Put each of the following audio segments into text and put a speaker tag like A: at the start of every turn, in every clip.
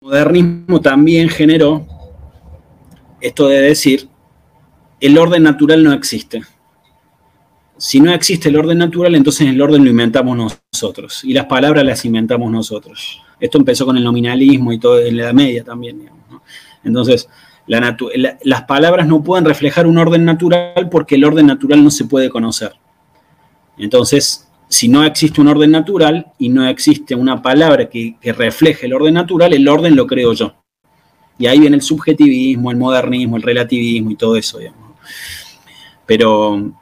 A: modernismo también generó esto de decir, el orden natural no existe. Si no existe el orden natural, entonces el orden lo inventamos nosotros y las palabras las inventamos nosotros. Esto empezó con el nominalismo y todo en la Edad Media también. Entonces, las palabras no pueden reflejar un orden natural porque el orden natural no se puede conocer. Entonces, si no existe un orden natural y no existe una palabra que, refleje el orden natural, el orden lo creo yo. Y ahí viene el subjetivismo, el modernismo, el relativismo y todo eso. Pero,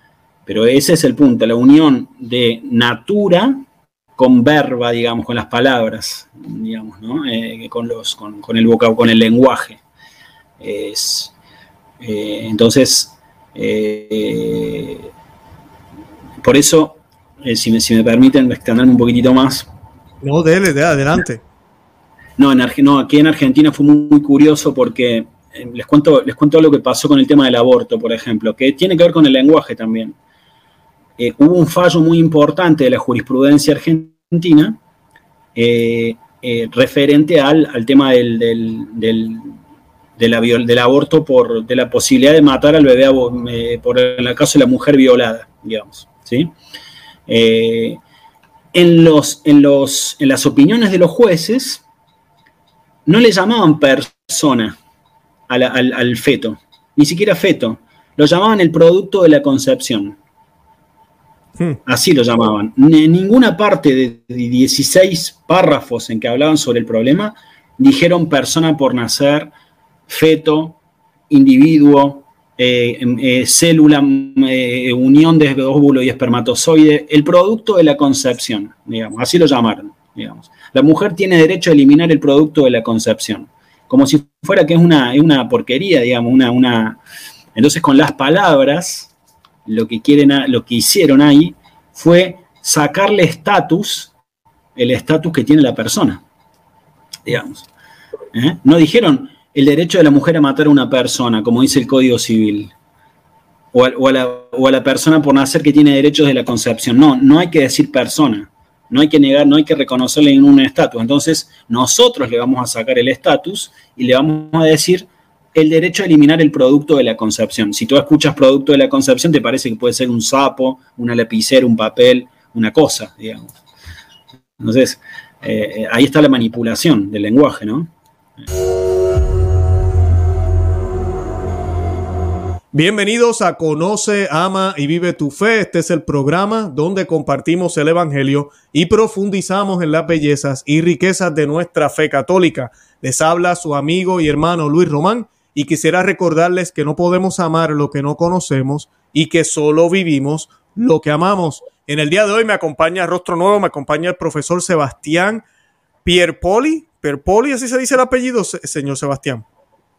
A: pero ese es el punto, la unión de natura con verba, digamos, con las palabras, digamos, ¿no? Eh, con, los, con, el vocabulario, con el lenguaje. Es, eh, entonces, eh, por eso, si me, si, me, permiten extenderme un poquitito más.
B: No, dele, dele adelante.
A: No, en, no, aquí en Argentina fue muy, curioso porque les cuento, les cuento lo que pasó con el tema del aborto, por ejemplo, que tiene que ver con el lenguaje también. Eh, hubo un fallo muy importante de la jurisprudencia argentina eh, eh, referente al, tema del, del, aborto por de la posibilidad de matar al bebé por el caso de la mujer violada, digamos. ¿sí? En, los, en, los, en las opiniones de los jueces no le llamaban persona al feto, ni siquiera feto, lo llamaban el producto de la concepción. Hmm. Así lo llamaban. En ninguna parte de 16 párrafos en que hablaban sobre el problema dijeron persona por nacer, feto, individuo, eh, em, eh, célula, eh, unión de óvulo y espermatozoide, el producto de la concepción, digamos, así lo llamaron, digamos. La mujer tiene derecho a eliminar el producto de la concepción, como si fuera que es una, una porquería, digamos, una, una... Entonces con las palabras lo que, quieren, lo que hicieron ahí fue sacarle estatus, el estatus que tiene la persona, digamos. No dijeron el derecho de la mujer a matar a una persona, como dice el Código Civil, o a, la, persona por nacer que tiene derechos de la concepción. No, no hay que decir persona, no hay que negar, no hay que reconocerle ningún estatus. Entonces, nosotros le vamos a sacar el estatus y le vamos a decir el derecho a eliminar el producto de la concepción. Si tú escuchas producto de la concepción, te parece que puede ser un sapo, una lapicera, un papel, una cosa, digamos. Entonces, eh, eh, ahí está la manipulación del lenguaje, ¿no?
B: Bienvenidos a Conoce, Ama y Vive tu Fe. Este es el programa donde compartimos el Evangelio y profundizamos en las bellezas y riquezas de nuestra fe católica. Les habla su amigo y hermano Luis Román y quisiera recordarles que no podemos amar lo que no conocemos y que solo vivimos lo que amamos. En el día de hoy me acompaña Rostro Nuevo, me acompaña el profesor Sebastián Pierpoli. Pierpoli, así se dice el apellido, señor Sebastián.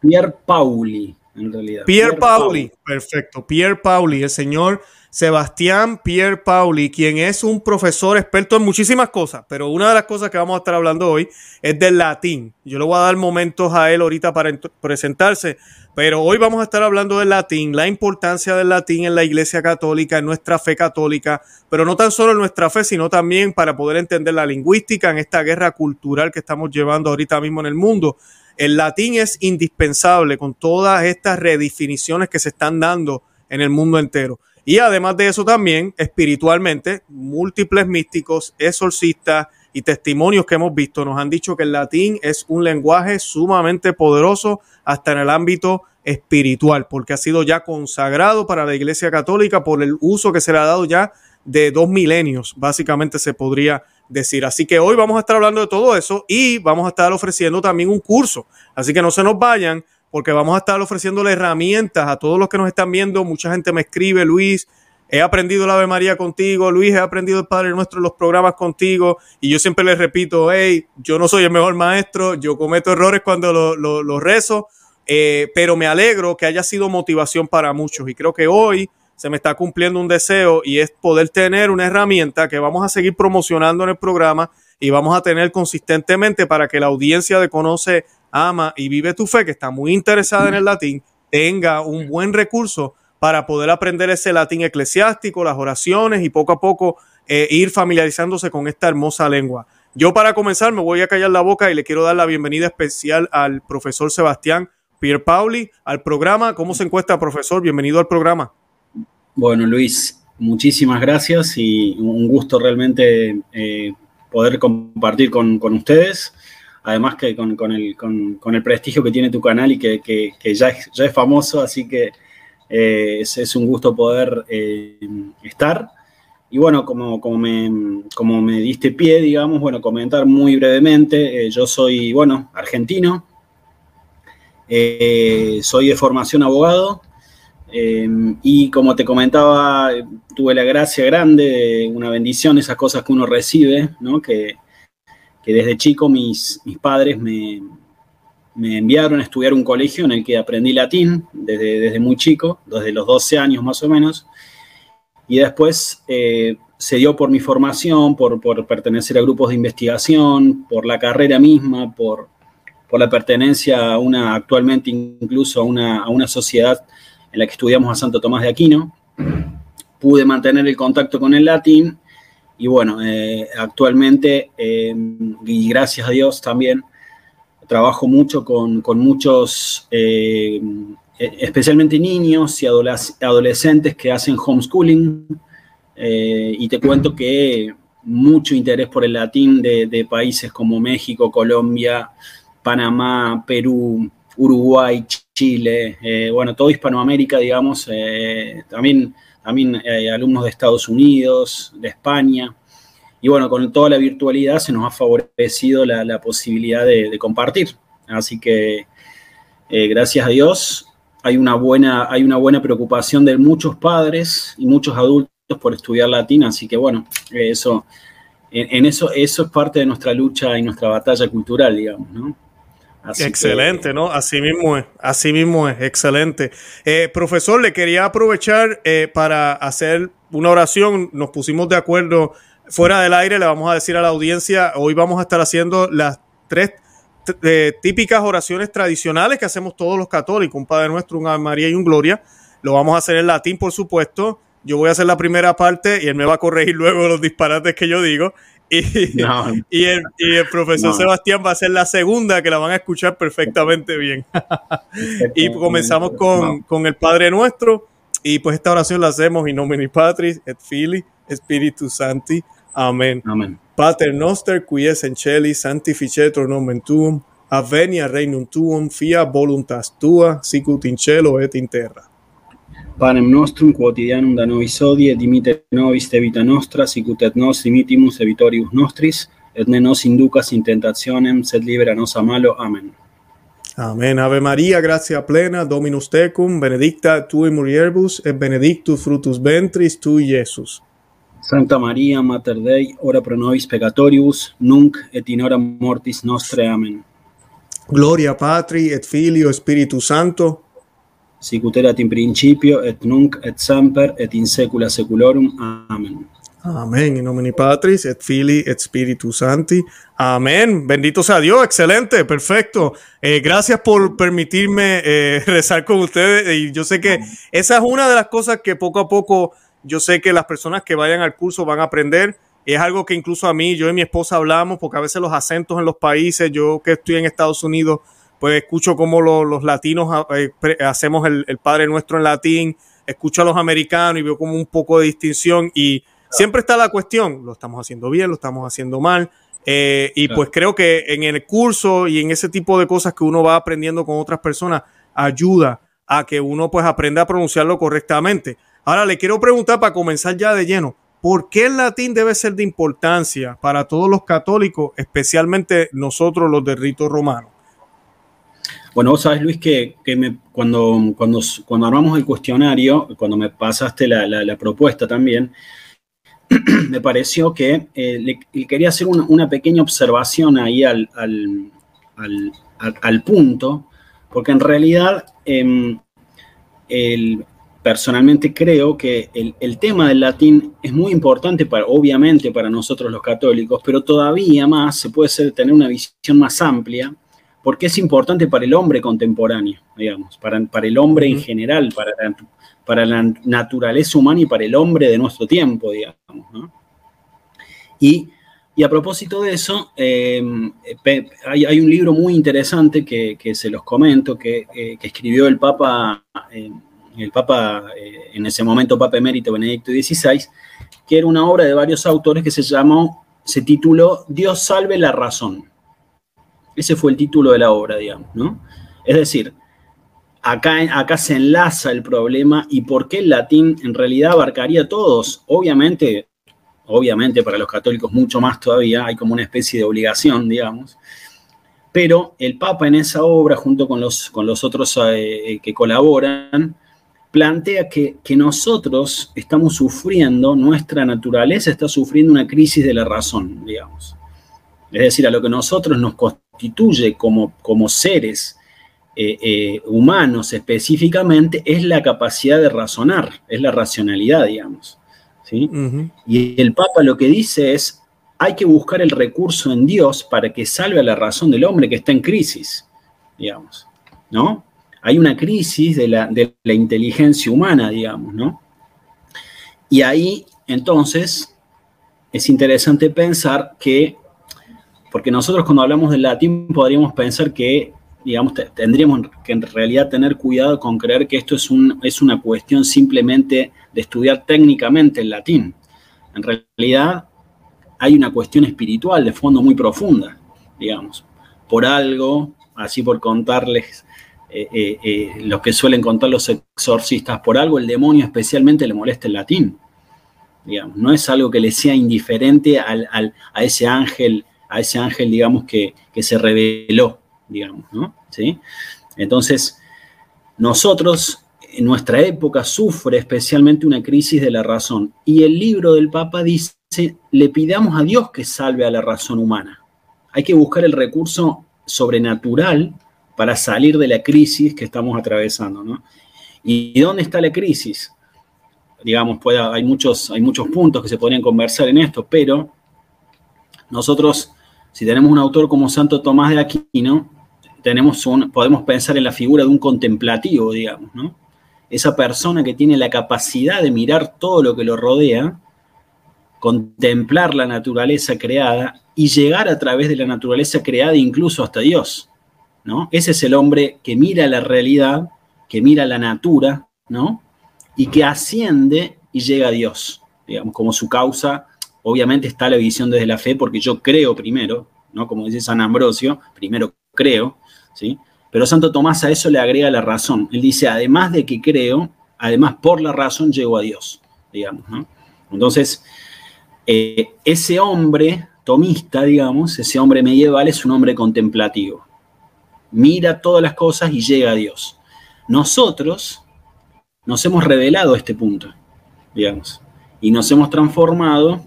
A: Pier Pauli, en realidad.
B: Pier, Pauli, perfecto. Pier Pauli, el señor Sebastián Pierre Pauli, quien es un profesor experto en muchísimas cosas, pero una de las cosas que vamos a estar hablando hoy es del latín. Yo le voy a dar momentos a él ahorita para presentarse, pero hoy vamos a estar hablando del latín, la importancia del latín en la Iglesia Católica, en nuestra fe católica, pero no tan solo en nuestra fe, sino también para poder entender la lingüística en esta guerra cultural que estamos llevando ahorita mismo en el mundo. El latín es indispensable con todas estas redefiniciones que se están dando en el mundo entero. Y además de eso también, espiritualmente, múltiples místicos, exorcistas y testimonios que hemos visto nos han dicho que el latín es un lenguaje sumamente poderoso hasta en el ámbito espiritual, porque ha sido ya consagrado para la Iglesia Católica por el uso que se le ha dado ya de dos milenios, básicamente se podría decir. Así que hoy vamos a estar hablando de todo eso y vamos a estar ofreciendo también un curso. Así que no se nos vayan, porque vamos a estar ofreciéndole herramientas a todos los que nos están viendo. Mucha gente me escribe, Luis, he aprendido la Ave María contigo, Luis, he aprendido el Padre Nuestro los programas contigo, y yo siempre les repito, hey, yo no soy el mejor maestro, yo cometo errores cuando lo, rezo, eh, pero me alegro que haya sido motivación para muchos, y creo que hoy se me está cumpliendo un deseo y es poder tener una herramienta que vamos a seguir promocionando en el programa y vamos a tener consistentemente para que la audiencia de Conoce ama y vive tu fe, que está muy interesada en el latín, tenga un buen recurso para poder aprender ese latín eclesiástico, las oraciones y poco a poco eh, ir familiarizándose con esta hermosa lengua. Yo para comenzar me voy a callar la boca y le quiero dar la bienvenida especial al profesor Sebastián Pierpauli al programa. ¿Cómo se encuentra, profesor? Bienvenido al programa.
A: Bueno, Luis, muchísimas gracias y un gusto realmente eh, poder compartir con, ustedes. Además que con, el, prestigio que tiene tu canal y que, ya, es, ya, es, famoso, así que eh, es, un gusto poder eh, estar. Y bueno, como, como, me, como me diste pie, digamos, bueno, comentar muy brevemente, yo soy, bueno, argentino, soy de formación abogado, Em, y como te comentaba, tuve la gracia grande, una bendición, esas cosas que uno recibe, que, desde chico mis, mis padres me, enviaron a estudiar un colegio en el que aprendí latín desde, desde muy chico, desde los 12 años más o menos. Y después eh, se dio por mi formación, por, pertenecer a grupos de investigación, por la carrera misma, por, por la pertenencia a una, actualmente incluso a una, a una sociedad en la que estudiamos a Santo Tomás de Aquino. Pude mantener el contacto con el latín y bueno, eh, actualmente, eh, y gracias a Dios también, trabajo mucho con, muchos, eh, especialmente niños y adolescentes que hacen homeschooling. y te cuento que mucho interés por el latín de países como México, Colombia, Panamá, Perú, Uruguay, Chile, eh, bueno, todo Hispanoamérica, digamos, eh, también, también hay alumnos de Estados Unidos, de España. Y bueno, con toda la virtualidad se nos ha favorecido la, posibilidad de, compartir. Así que, eh, gracias a Dios, hay una, buena, hay una buena preocupación de muchos padres y muchos adultos por estudiar latín. Así que, bueno, eso, en, eso, eso es parte de nuestra lucha y nuestra batalla cultural, digamos, ¿no?
B: Excelente, ¿no? Así mismo es, así mismo es, excelente. Eh, profesor, le quería aprovechar eh, para hacer una oración. Nos pusimos de acuerdo fuera del aire, le vamos a decir a la audiencia, hoy vamos a estar haciendo las tres eh, típicas oraciones tradicionales que hacemos todos los católicos, un Padre Nuestro, un Ave María y un Gloria. Lo vamos a hacer en latín, por supuesto. Yo voy a hacer la primera parte y él me va a corregir luego los disparates que yo digo. Y, el, profesor Sebastián va a ser la segunda que la van a escuchar perfectamente bien. y comenzamos con, el Padre Nuestro. Y pues esta oración la hacemos in nomine Patris et Filii Spiritus Santi. Amén. Amén. Pater noster qui es en celi sanctificetur nomen tuum, avenia regnum tuum, fia voluntas tua, sicut in cielo et in terra.
A: Panem nostrum quotidianum da nobis hodie, et dimite nobis te vita nostra, sicut et nos dimitimus evitorius nostris, et ne nos inducas in tentationem, sed libera nos a malo. Amen.
B: Amen. Ave Maria, gratia plena, Dominus tecum, benedicta tui mulieribus, et benedictus fructus ventris tui, Iesus.
A: Santa Maria, Mater Dei, ora pro nobis peccatoribus, nunc et in hora mortis nostre. Amen.
B: Gloria Patri et Filio Spiritus Santo,
A: sicut erat in principio et nunc et semper et in saecula saeculorum. Amén.
B: Amén. En nomine Patris et Filii et Spiritus Sancti. Amén. Bendito sea Dios. Excelente. Perfecto. Eh, gracias por permitirme eh, rezar con ustedes. Y yo sé que esa es una de las cosas que poco a poco yo sé que las personas que vayan al curso van a aprender. Es algo que incluso a mí, yo y mi esposa hablamos, porque a veces los acentos en los países, yo que estoy en Estados Unidos, pues escucho cómo los latinos ah, eh, hacemos el, Padre Nuestro en latín, escucho a los americanos y veo como un poco de distinción y siempre está la cuestión, lo estamos haciendo bien, lo estamos haciendo mal. Eh, y pues creo que en el curso y en ese tipo de cosas que uno va aprendiendo con otras personas ayuda a que uno pues aprenda a pronunciarlo correctamente. Ahora le quiero preguntar para comenzar ya de lleno, ¿por qué el latín debe ser de importancia para todos los católicos, especialmente nosotros los de rito romano?
A: Bueno, vos sabés, Luis, que, cuando, cuando, cuando armamos el cuestionario, cuando me pasaste la, propuesta también, me pareció que eh, le, quería hacer una, pequeña observación ahí al, al, punto, porque en realidad em, personalmente creo que el, tema del latín es muy importante, para, obviamente, para nosotros los católicos, pero todavía más se puede tener una visión más amplia porque es importante para el hombre contemporáneo, digamos, para, para el hombre en general, para la, para la naturaleza humana y para el hombre de nuestro tiempo, digamos. ¿no? Y Y a propósito de eso, em, hay, un libro muy interesante que, se los comento, que, eh, escribió el Papa, em, el Papa, eh, en ese momento Papa Emérito Benedicto XVI, que era una obra de varios autores que se llamó, se tituló Dios salve la razón. Ese fue el título de la obra, digamos, ¿no? Es decir, acá, acá se enlaza el problema y por qué el latín en realidad abarcaría a todos. Obviamente, obviamente para los católicos mucho más todavía, hay como una especie de obligación, digamos. Pero el Papa en esa obra, junto con los, con los otros eh, eh, que colaboran, plantea que, que, nosotros estamos sufriendo, nuestra naturaleza está sufriendo una crisis de la razón, digamos. Es decir, a lo que nosotros nos constituye como, como seres eh, humanos específicamente es la capacidad de razonar, es la racionalidad, digamos. Y el Papa lo que dice es, hay que buscar el recurso en Dios para que salve a la razón del hombre que está en crisis, digamos, ¿no? Hay una crisis de la, de la inteligencia humana, digamos, ¿no? Y ahí, entonces, es interesante pensar que, porque nosotros cuando hablamos del latín podríamos pensar que digamos, tendríamos que en realidad tener cuidado con creer que esto es, es una cuestión simplemente de estudiar técnicamente el latín. En realidad hay una cuestión espiritual de fondo muy profunda, digamos. Por algo, así por contarles eh, eh, eh, lo que suelen contar los exorcistas, por algo el demonio especialmente le molesta el latín. Digamos, no es algo que le sea indiferente a ese ángel, a ese ángel, digamos, que, que se reveló digamos, ¿no? ¿Sí? Entonces, nosotros, en nuestra época, sufre especialmente una crisis de la razón. Y el libro del Papa dice, le pidamos a Dios que salve a la razón humana. Hay que buscar el recurso sobrenatural para salir de la crisis que estamos atravesando, ¿no? ¿Y dónde está la crisis? Digamos, hay, muchos, hay muchos puntos que se podrían conversar en esto, pero nosotros, si tenemos un autor como Santo Tomás de Aquino, tenemos un, podemos pensar en la figura de un contemplativo, digamos, ¿no? Esa persona que tiene la capacidad de mirar todo lo que lo rodea, contemplar la naturaleza creada y llegar a través de la naturaleza creada incluso hasta Dios, ¿no? Ese es el hombre que mira la realidad, que mira la natura, ¿no? Y que asciende y llega a Dios, digamos, como su causa. Obviamente está la visión desde la fe, porque yo creo primero, ¿no? Como dice San Ambrosio, primero creo, ¿sí? Pero Santo Tomás a eso le agrega la razón. Él dice, además de que creo, además por la razón llego a Dios, digamos, Entonces, eh, ese hombre tomista, digamos, ese hombre medieval es un hombre contemplativo. Mira todas las cosas y llega a Dios. Nosotros nos hemos revelado este punto, digamos, y nos hemos transformado,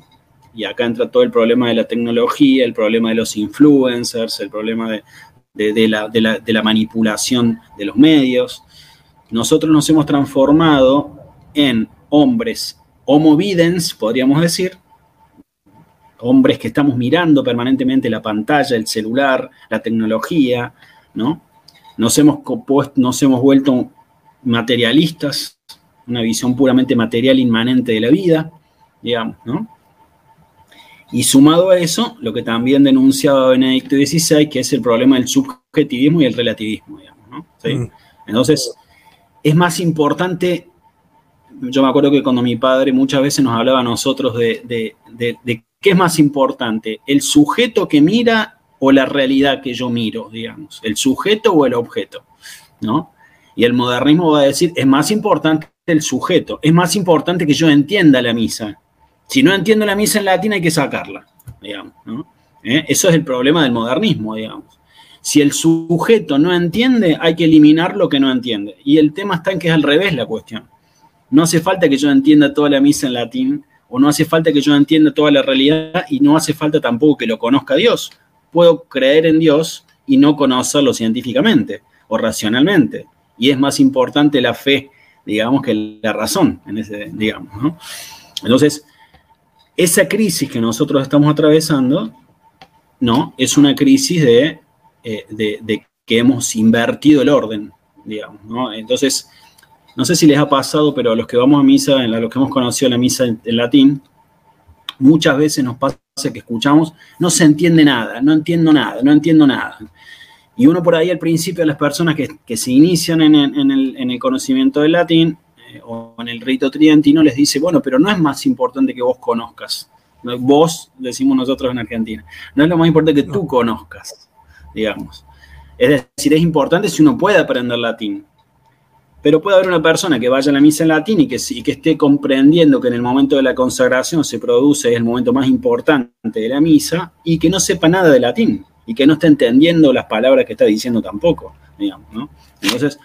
A: y acá entra todo el problema de la tecnología, el problema de los influencers, el problema de, de, la, manipulación de los medios. Nosotros nos hemos transformado en hombres homo videns, podríamos decir, hombres que estamos mirando permanentemente la pantalla, el celular, la tecnología, ¿no? Nos hemos, nos hemos vuelto materialistas, una visión puramente material inmanente de la vida, digamos, ¿no? Y sumado a eso, lo que también denunciaba Benedicto XVI, que es el problema del subjetivismo y el relativismo, digamos, ¿no? Mm. Entonces, es más importante, yo me acuerdo que cuando mi padre muchas veces nos hablaba a nosotros de, de qué es más importante, el sujeto que mira o la realidad que yo miro, digamos, el sujeto o el objeto, ¿no? Y el modernismo va a decir, es más importante el sujeto, es más importante que yo entienda la misa, si no entiendo la misa en latín hay que sacarla, digamos. ¿Eh? Eso es el problema del modernismo, digamos. Si el sujeto no entiende, hay que eliminar lo que no entiende. Y el tema está en que es al revés la cuestión. No hace falta que yo entienda toda la misa en latín, o no hace falta que yo entienda toda la realidad, y no hace falta tampoco que lo conozca Dios. Puedo creer en Dios y no conocerlo científicamente o racionalmente. Y es más importante la fe, digamos, que la razón, en ese, digamos. ¿no? Entonces, esa crisis que nosotros estamos atravesando, ¿no? Es una crisis de, eh, que hemos invertido el orden, digamos, ¿no? Entonces, no sé si les ha pasado, pero a los que vamos a misa, a los que hemos conocido la misa en, latín, muchas veces nos pasa que escuchamos, no se entiende nada, no entiendo nada, no entiendo nada. Y uno por ahí al principio, las personas que, se inician en el, conocimiento del latín eh, o en el rito tridentino, les dice, bueno, pero no es más importante que vos conozcas. Vos, decimos nosotros en Argentina, no es lo más importante que tú conozcas, digamos. Es decir, es importante si uno puede aprender latín, pero puede haber una persona que vaya a la misa en latín y que, que esté comprendiendo que en el momento de la consagración se produce, es el momento más importante de la misa, y que no sepa nada de latín y que no esté entendiendo las palabras que está diciendo tampoco, digamos, ¿no? Entonces,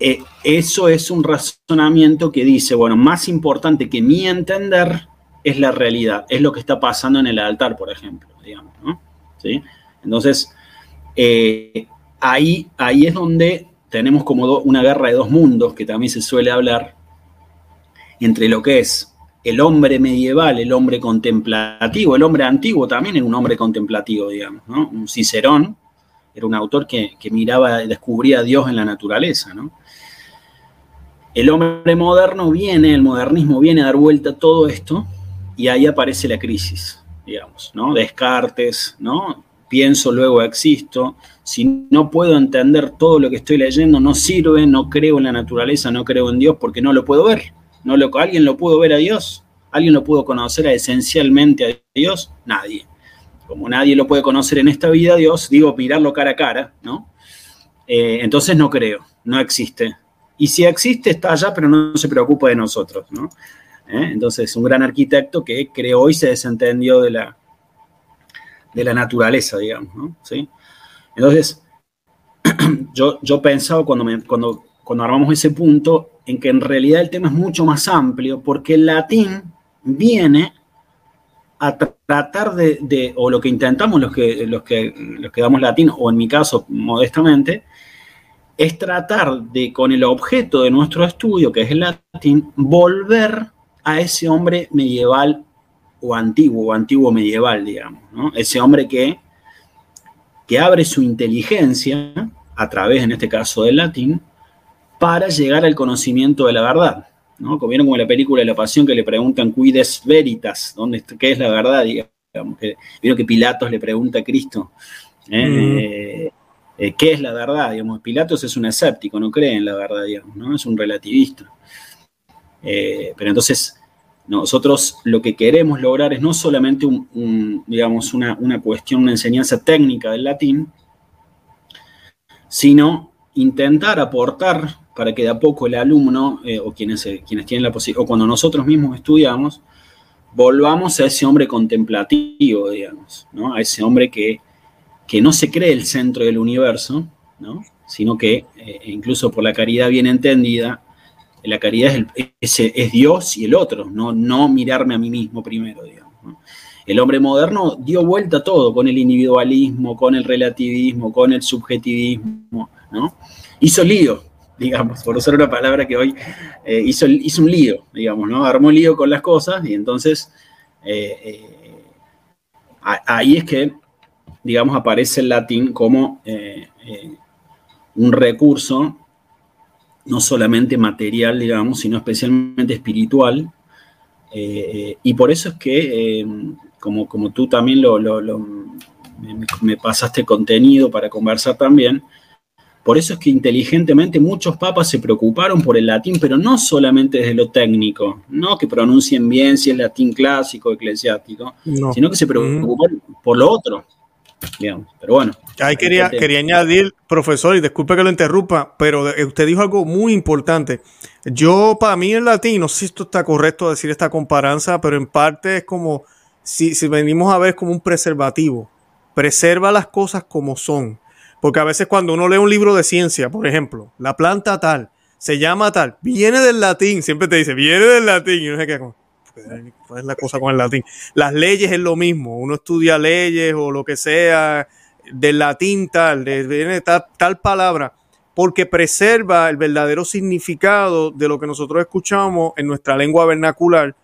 A: eh, eso es un razonamiento que dice, bueno, más importante que mi entender es la realidad, es lo que está pasando en el altar, por ejemplo, digamos, ¿no? ¿Sí? Entonces, eh, ahí, ahí es donde tenemos como una guerra de dos mundos, que también se suele hablar, entre lo que es el hombre medieval, el hombre contemplativo, el hombre antiguo también era un hombre contemplativo, digamos, ¿no? Un Cicerón era un autor que, miraba y descubría a Dios en la naturaleza, ¿no? El hombre moderno viene, el modernismo viene a dar vuelta a todo esto y ahí aparece la crisis, digamos, ¿no? Descartes, ¿no? Pienso, luego existo. Si no puedo entender todo lo que estoy leyendo, no sirve, no creo en la naturaleza, no creo en Dios porque no lo puedo ver. ¿No lo, ¿Alguien lo pudo ver a Dios? ¿Alguien lo pudo conocer esencialmente a Dios? Nadie. Como nadie lo puede conocer en esta vida, Dios, digo, mirarlo cara a cara, ¿no? Eh, entonces no creo, no existe. Y si existe, está allá, pero no se preocupa de nosotros, ¿no? ¿Eh? Entonces, un gran arquitecto que creó y se desentendió de la, de la naturaleza, digamos, ¿no? ¿Sí? Entonces, yo, yo pensaba cuando, me, cuando, cuando armamos ese punto, en que en realidad el tema es mucho más amplio, porque el latín viene a tratar de, o lo que intentamos los que, los, que, los que damos latín, o en mi caso modestamente, es tratar de, con el objeto de nuestro estudio, que es el latín, volver a ese hombre medieval o antiguo, o antiguo medieval, digamos, ese hombre que, que abre su inteligencia a través, en este caso, del latín, para llegar al conocimiento de la verdad. ¿No? Como vieron como la película de la pasión que le preguntan cuides veritas, ¿dónde, ¿qué es la verdad? Digamos, que, vieron que Pilatos le pregunta a Cristo, ¿eh? Mm. Eh, eh, ¿qué es la verdad? Digamos, Pilatos es un escéptico, no cree en la verdad, digamos, ¿no? es un relativista. pero entonces, nosotros lo que queremos lograr es no solamente digamos, una, una cuestión, una enseñanza técnica del latín, sino intentar aportar para que de a poco el alumno eh, o quienes, eh, quienes tienen la posibilidad, o cuando nosotros mismos estudiamos, volvamos a ese hombre contemplativo, digamos, ¿no? a ese hombre que, que no se cree el centro del universo, ¿no? sino que eh, incluso por la caridad bien entendida, la caridad es, es, Dios y el otro, no, no mirarme a mí mismo primero, digamos. El hombre moderno dio vuelta a todo, con el individualismo, con el relativismo, con el subjetivismo, ¿no? Hizo lío, digamos, por usar una palabra que hoy eh, hizo, hizo, un lío, digamos, ¿no? Armó lío con las cosas y entonces eh, eh, ahí es que, digamos, aparece el latín como un recurso no solamente material, digamos, sino especialmente espiritual. y por eso es que, como, como tú también lo, me, me, pasaste contenido para conversar también, por eso es que inteligentemente muchos papas se preocuparon por el latín, pero no solamente desde lo técnico, no que pronuncien bien si es latín clásico, eclesiástico, sino que se preocuparon por lo otro. Digamos. Pero bueno.
B: Ahí quería, quería añadir, profesor, y disculpe que lo interrumpa, pero usted dijo algo muy importante. Yo, para mí, el latín, no sé si esto está correcto decir esta comparanza, pero en parte es como si, si venimos a ver como un preservativo. Preserva las cosas como son porque a veces cuando uno lee un libro de ciencia, por ejemplo, la planta tal, se llama tal, viene del latín, siempre te dice, viene del latín, y no sé qué, ¿cuál es la cosa con el latín? Las leyes es lo mismo, uno estudia leyes o lo que sea, del latín tal, de, viene tal, tal palabra, porque preserva el verdadero significado de lo que nosotros escuchamos en nuestra lengua vernacular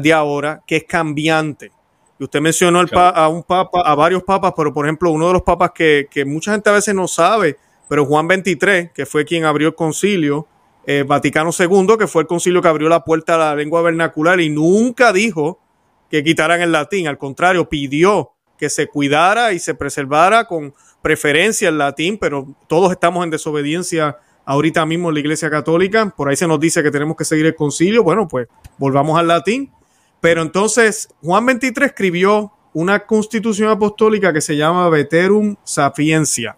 B: de ahora, que es cambiante usted mencionó a un papa, a varios papas, pero por ejemplo, uno de los papas que, mucha gente a veces no sabe, pero Juan XXIII, que fue quien abrió el concilio, eh, Vaticano II, que fue el concilio que abrió la puerta a la lengua vernacular y nunca dijo que quitaran el latín, al contrario, pidió que se cuidara y se preservara con preferencia el latín, pero todos estamos en desobediencia ahorita mismo en la Iglesia Católica, por ahí se nos dice que tenemos que seguir el concilio, bueno, pues volvamos al latín. Pero entonces Juan 23 escribió una constitución apostólica que se llama Veterum Sapiencia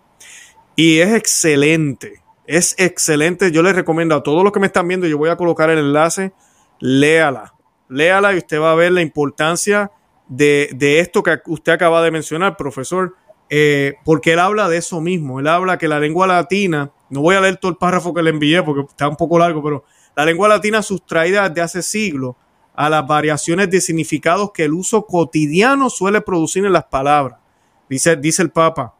B: y es excelente, es excelente. Yo les recomiendo a todos los que me están viendo, yo voy a colocar el enlace, léala, léala y usted va a ver la importancia de, de esto que usted acaba de mencionar, profesor eh, porque él habla de eso mismo. Él habla que la lengua latina, no voy a leer todo el párrafo que le envié porque está un poco largo, pero la lengua latina sustraída desde hace siglos a las variaciones de significados que el uso cotidiano suele producir en las palabras. Dice, dice el Papa,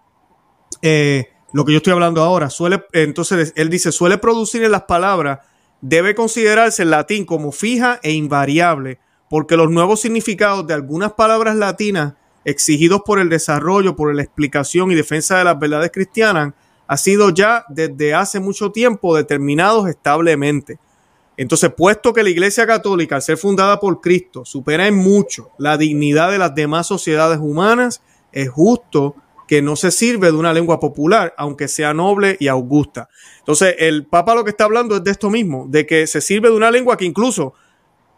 B: eh, lo que yo estoy hablando ahora, suele, entonces él dice, suele producir en las palabras, debe considerarse el latín como fija e invariable, porque los nuevos significados de algunas palabras latinas exigidos por el desarrollo, por la explicación y defensa de las verdades cristianas, ha sido ya desde hace mucho tiempo determinados establemente. Entonces, puesto que la Iglesia Católica, al ser fundada por Cristo, supera en mucho la dignidad de las demás sociedades humanas, es justo que no se sirve de una lengua popular, aunque sea noble y augusta. Entonces, el Papa lo que está hablando es de esto mismo, de que se sirve de una lengua que incluso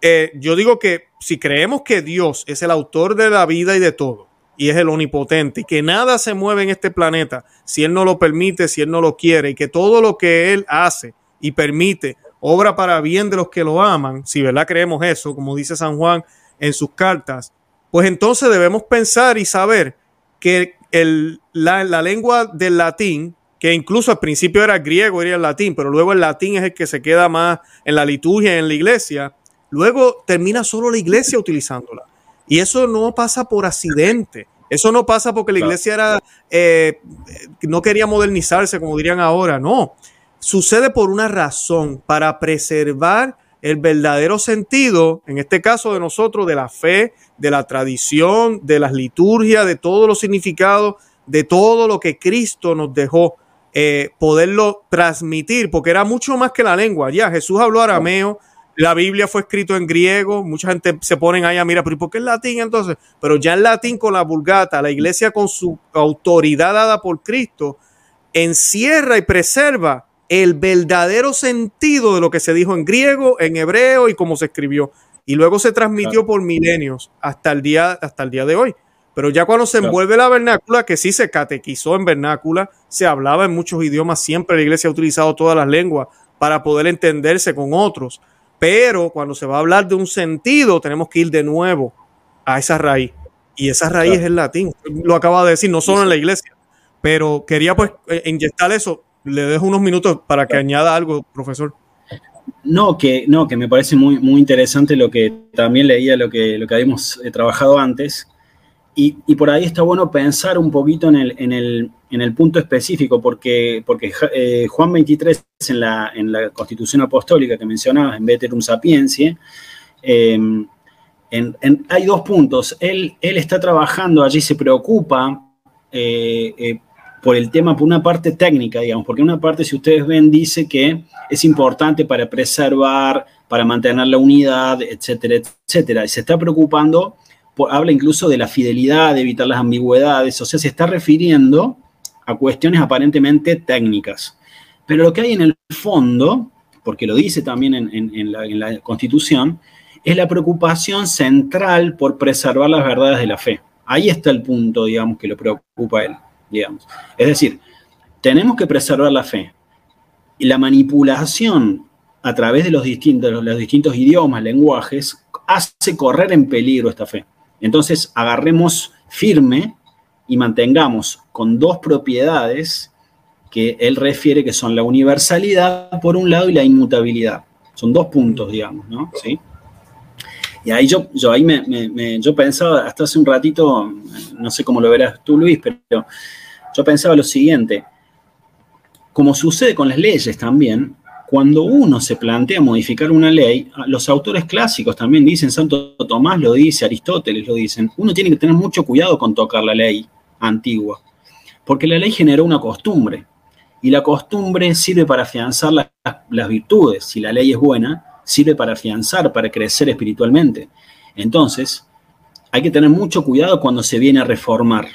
B: eh, yo digo que si creemos que Dios es el autor de la vida y de todo, y es el omnipotente, y que nada se mueve en este planeta si Él no lo permite, si Él no lo quiere, y que todo lo que Él hace y permite obra para bien de los que lo aman, si verdad creemos eso, como dice San Juan en sus cartas, pues entonces debemos pensar y saber que el, la, la lengua del latín, que incluso al principio era griego, era el latín, pero luego el latín es el que se queda más en la liturgia, en la iglesia, Luego termina solo la iglesia utilizándola. Y eso no pasa por accidente. Eso no pasa porque la iglesia era, eh, no quería modernizarse, como dirían ahora. No. Sucede por una razón, para preservar el verdadero sentido, en este caso de nosotros, de la fe, de la tradición, de las liturgias, de todos los significados, de todo lo que Cristo nos dejó, eh, poderlo transmitir, porque era mucho más que la lengua. Ya Jesús habló arameo, la Biblia fue escrito en griego, mucha gente se ponen ahí a mirar, pero ¿por qué el latín entonces? Pero ya en latín con la vulgata, la iglesia con su autoridad dada por Cristo, encierra y preserva el verdadero sentido de lo que se dijo en griego, en hebreo y cómo se escribió. Y luego se transmitió por milenios hasta el, día, hasta el día de hoy. Pero ya cuando se envuelve la vernácula, que sí se catequizó en vernácula, se hablaba en muchos idiomas, siempre la iglesia ha utilizado todas las lenguas para poder entenderse con otros. Pero cuando se va a hablar de un sentido, tenemos que ir de nuevo a esa raíz. Y esa raíz es el latín. Lo acaba de decir, no solo en la iglesia. Pero quería pues eh, inyectar eso. Le dejo unos minutos para que añada algo, profesor.
A: No, que, no, que me parece muy, muy interesante lo que también leía, lo que, lo que habíamos eh, trabajado antes, y, por ahí está bueno pensar un poquito en el, en el, en el punto específico, porque, porque eh, Juan 23 en la, en la Constitución Apostólica que mencionabas, en Veterum Sapientia, eh, hay dos puntos. Él, él, está trabajando allí, se preocupa eh, por el tema, por una parte técnica, digamos, porque una parte, si ustedes ven, dice que es importante para preservar, para mantener la unidad, etcétera, etcétera. Y se está preocupando habla incluso de la fidelidad, de evitar las ambigüedades, o sea, se está refiriendo a cuestiones aparentemente técnicas. Pero lo que hay en el fondo, porque lo dice también en, la, Constitución, es la preocupación central por preservar las verdades de la fe. Ahí está el punto, digamos, que lo preocupa a él, digamos. Es decir, tenemos que preservar la fe. Y la manipulación a través de los distintos, los distintos idiomas, lenguajes, hace correr en peligro esta fe. Entonces, agarremos firme y mantengamos con dos propiedades que él refiere que son la universalidad por un lado y la inmutabilidad. Son dos puntos, digamos, ¿no? ¿Sí? Y ahí yo, yo, ahí me, yo pensaba, hasta hace un ratito, no sé cómo lo verás tú, Luis, pero yo pensaba lo siguiente, como sucede con las leyes también, cuando uno se plantea modificar una ley, los autores clásicos también dicen, Santo Tomás lo dice, Aristóteles lo dicen, uno tiene que tener mucho cuidado con tocar la ley antigua, porque la ley generó una costumbre, y la costumbre sirve para afianzar las, virtudes, si la ley es buena, sirve para afianzar, para crecer espiritualmente. Entonces, hay que tener mucho cuidado cuando se viene a reformar,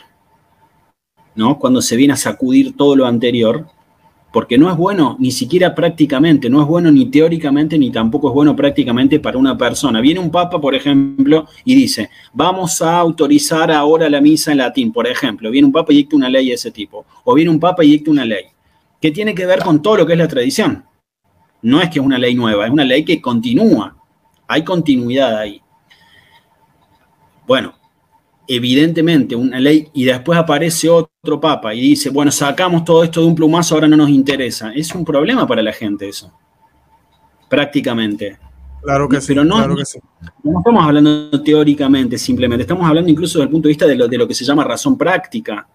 A: ¿no? Cuando se viene a sacudir todo lo anterior, porque no es bueno ni siquiera prácticamente, no es bueno ni teóricamente, ni tampoco es bueno prácticamente para una persona. Viene un papa, por ejemplo, y dice, vamos a autorizar ahora la misa en latín, por ejemplo. Viene un papa y dicta una ley de ese tipo. O viene un papa y dicta una ley, que tiene que ver con todo lo que es la tradición. No es que es una ley nueva, es una ley que continúa. Hay continuidad ahí. Bueno, evidentemente una ley y después aparece otro papa y dice, bueno, sacamos todo esto de un plumazo, ahora no nos interesa. Es un problema para la gente eso, prácticamente.
B: Claro que sí. Pero
A: no,
B: claro
A: que sí. no estamos hablando teóricamente simplemente, estamos hablando incluso desde el punto de vista de lo, de lo que se llama razón práctica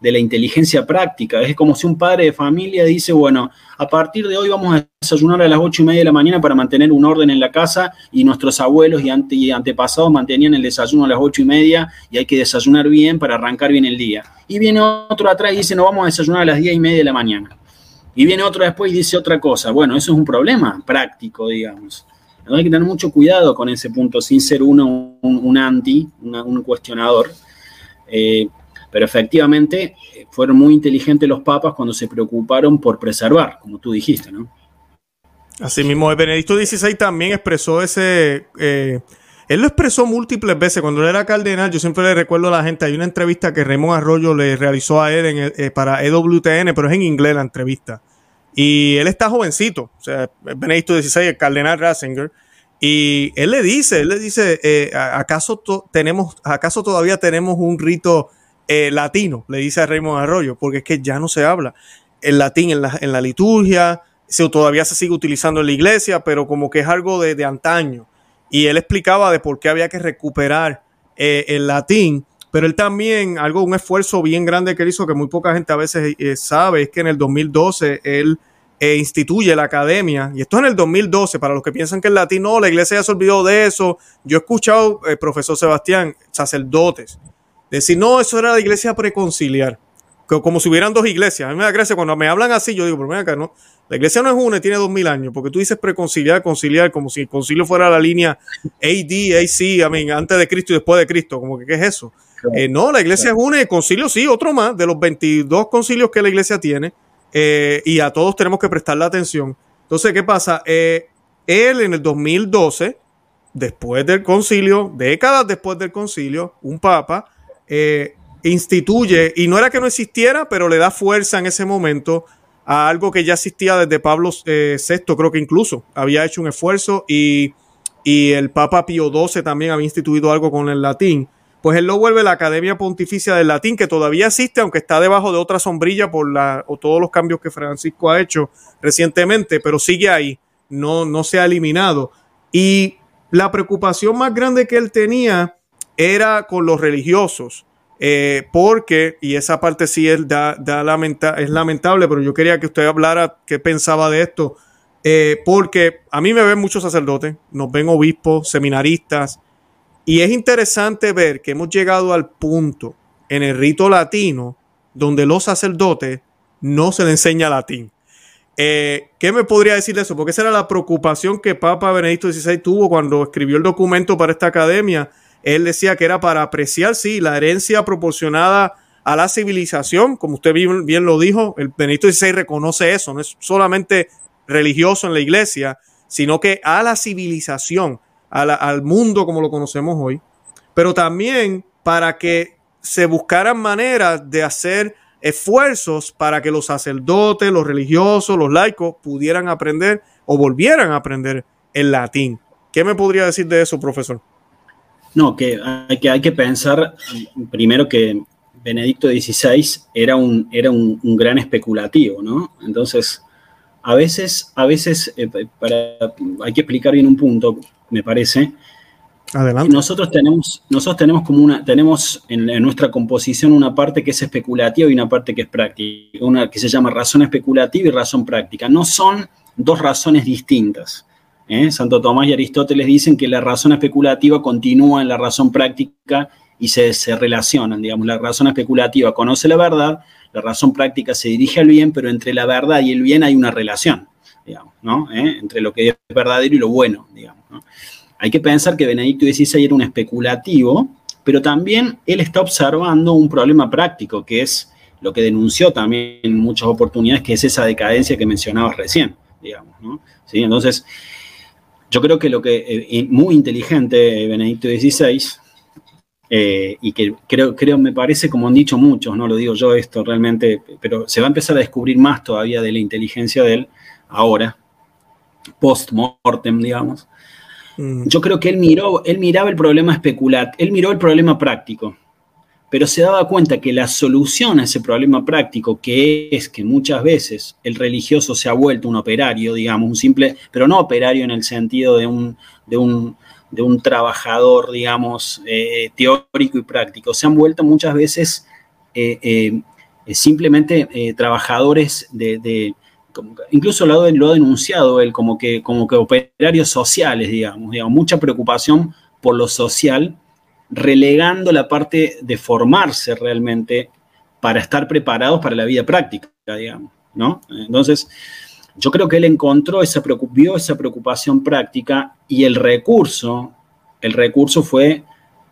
A: de la inteligencia práctica. Es como si un padre de familia dice, bueno, a partir de hoy vamos a desayunar a las ocho y media de la mañana para mantener un orden en la casa y nuestros abuelos y, antepasados mantenían el desayuno a las ocho y media y hay que desayunar bien para arrancar bien el día. Y viene otro atrás y dice, no vamos a desayunar a las diez y media de la mañana. Y viene otro después y dice otra cosa. Bueno, eso es un problema práctico, digamos. hay que tener mucho cuidado con ese punto, sin ser uno un, anti, un cuestionador. Eh, pero efectivamente eh, fueron muy inteligentes los papas cuando se preocuparon por preservar, como tú dijiste, ¿no?
B: Así mismo, Benedicto XVI también expresó ese... Eh, él lo expresó múltiples veces. Cuando él era cardenal, yo siempre le recuerdo a la gente, hay una entrevista que Raymond Arroyo le realizó a él eh, para EWTN, pero es en inglés la entrevista. Y él está jovencito, o sea, Benedicto XVI, el cardenal Ratzinger, y él le dice, él le dice, ¿acaso, tenemos, ¿acaso todavía tenemos un rito eh, latino, le dice a Raymond Arroyo, porque es que ya no se habla el latín en la, en la liturgia, se, todavía se sigue utilizando en la iglesia, pero como que es algo de, antaño. Y él explicaba de por qué había que recuperar eh, el latín, pero él también, algo, un esfuerzo bien grande que él hizo, que muy poca gente a veces eh, sabe, es que en el 2012 él instituye la academia, y esto es en el 2012, para los que piensan que el latín, no, la iglesia ya se olvidó de eso. Yo he escuchado, profesor Sebastián, sacerdotes Decir, no, eso era la iglesia preconciliar. Como si hubieran dos iglesias. A mí me da gracia cuando me hablan así, yo digo, pero mira acá, no. La iglesia no es una y tiene dos mil años, porque tú dices preconciliar, conciliar, como si el concilio fuera la línea AD, AC, I mean, antes de Cristo y después de Cristo, como que ¿qué es eso? Eh, no, la iglesia es una y el concilio sí, otro más, de los 22 concilios que la iglesia tiene, eh, y a todos tenemos que prestarle atención. Entonces, ¿qué pasa? Eh, él en el 2012, después del concilio, décadas después del concilio, un papa, eh, instituye, y no era que no existiera, pero le da fuerza en ese momento a algo que ya existía desde Pablo VI, eh, creo que incluso había hecho un esfuerzo y, el Papa Pío XII también había instituido algo con el latín. Pues él lo vuelve la Academia Pontificia del Latín, que todavía existe, aunque está debajo de otra sombrilla por la, o todos los cambios que Francisco ha hecho recientemente, pero sigue ahí, no, no se ha eliminado. Y la preocupación más grande que él tenía era con los religiosos. Eh, porque, y esa parte sí es, da, es lamentable, pero yo quería que usted hablara qué pensaba de esto, eh, porque a mí me ven muchos sacerdotes, nos ven obispos, seminaristas, y es interesante ver que hemos llegado al punto en el rito latino donde los sacerdotes no se le enseña latín. Eh, ¿Qué me podría decir de eso? Porque esa era la preocupación que Papa Benedicto XVI tuvo cuando escribió el documento para esta academia él decía que era para apreciar, sí, la herencia proporcionada a la civilización, como usted bien, lo dijo, el Benito XVI reconoce eso, no es solamente religioso en la iglesia, sino que a la civilización, al mundo como lo conocemos hoy, pero también para que se buscaran maneras de hacer esfuerzos para que los sacerdotes, los religiosos, los laicos pudieran aprender o volvieran a aprender el latín. ¿Qué me podría decir de eso, profesor?
A: No, que hay que, hay que pensar primero que Benedicto XVI era un, era un, gran especulativo, ¿no? Entonces, a veces, a veces eh, hay que explicar bien un punto, me parece. Adelante. Nosotros tenemos, nosotros tenemos como una, tenemos en, nuestra composición una parte que es especulativa y una parte que es práctica, una que se llama razón especulativa y razón práctica. No son dos razones distintas. ¿Eh? Santo Tomás y Aristóteles dicen que la razón especulativa continúa en la razón práctica y se, se, relacionan, digamos, la razón especulativa conoce la verdad, la razón práctica se dirige al bien, pero entre la verdad y el bien hay una relación, digamos, ¿no? ¿Eh? Entre lo que es verdadero y lo bueno, digamos. Hay que pensar que Benedicto XVI era un especulativo, pero también él está observando un problema práctico, que es lo que denunció también en muchas oportunidades, que es esa decadencia que mencionabas recién, digamos, ¿no? ¿Sí? Entonces, yo creo que lo que eh, muy inteligente Benedicto XVI, eh, y que creo, creo, me parece, como han dicho muchos, no lo digo yo esto realmente, pero se va a empezar a descubrir más todavía de la inteligencia de él ahora, post-mortem, digamos. Mm. Yo creo que él miró, él miraba el problema especulativo, él miró el problema práctico pero se daba cuenta que la solución a ese problema práctico, que es que muchas veces el religioso se ha vuelto un operario, digamos, un simple, pero no operario en el sentido de un, de un, de un trabajador, digamos, eh, teórico y práctico, se han vuelto muchas veces eh, eh, simplemente trabajadores de, incluso lo, ha denunciado él como que, como que operarios sociales, digamos, digamos, mucha preocupación por lo social relegando la parte de formarse realmente para estar preparados para la vida práctica, digamos, ¿no? Entonces, yo creo que él encontró esa, vio esa preocupación práctica y el recurso, el recurso fue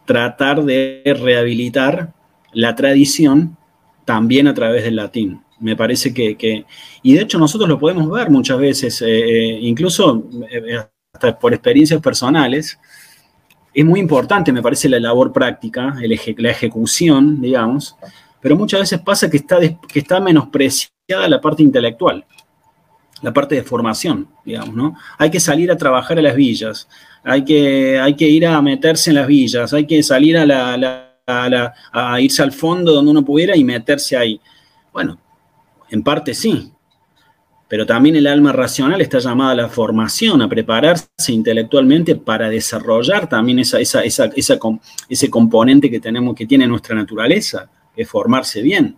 A: tratar de rehabilitar la tradición también a través del latín. Me parece que, y de hecho nosotros lo podemos ver muchas veces, eh, eh, incluso eh, hasta por experiencias personales, es muy importante, me parece, la labor práctica, la ejecución, digamos, pero muchas veces pasa que está, que está menospreciada la parte intelectual, la parte de formación, digamos, ¿no? Hay que salir a trabajar a las villas, hay que, hay que ir a meterse en las villas, hay que salir a, la, a irse al fondo donde uno pudiera y meterse ahí. Bueno, en parte sí, pero también el alma racional está llamada a la formación, a prepararse intelectualmente para desarrollar también esa, esa, esa, ese componente que tenemos, que tiene nuestra naturaleza, que es formarse bien.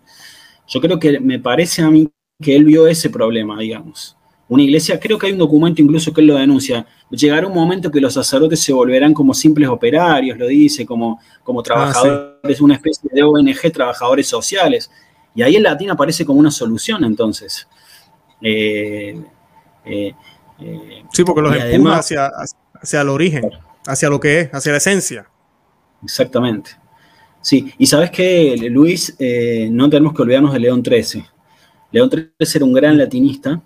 A: Yo creo que me parece a mí que él vio ese problema, digamos. Una iglesia, creo que hay un documento incluso que él lo denuncia, llegará un momento que los sacerdotes se volverán como simples operarios, lo dice, como, como ah, trabajadores, una especie de ONG, trabajadores sociales. Y ahí el latín aparece como una solución entonces.
B: Eh, eh, eh, sí, porque los empuja hacia, hacia el origen, hacia lo que es, hacia la esencia.
A: Exactamente. Sí, y sabes que, Luis, no tenemos que olvidarnos de León XIII. León XIII era un gran latinista,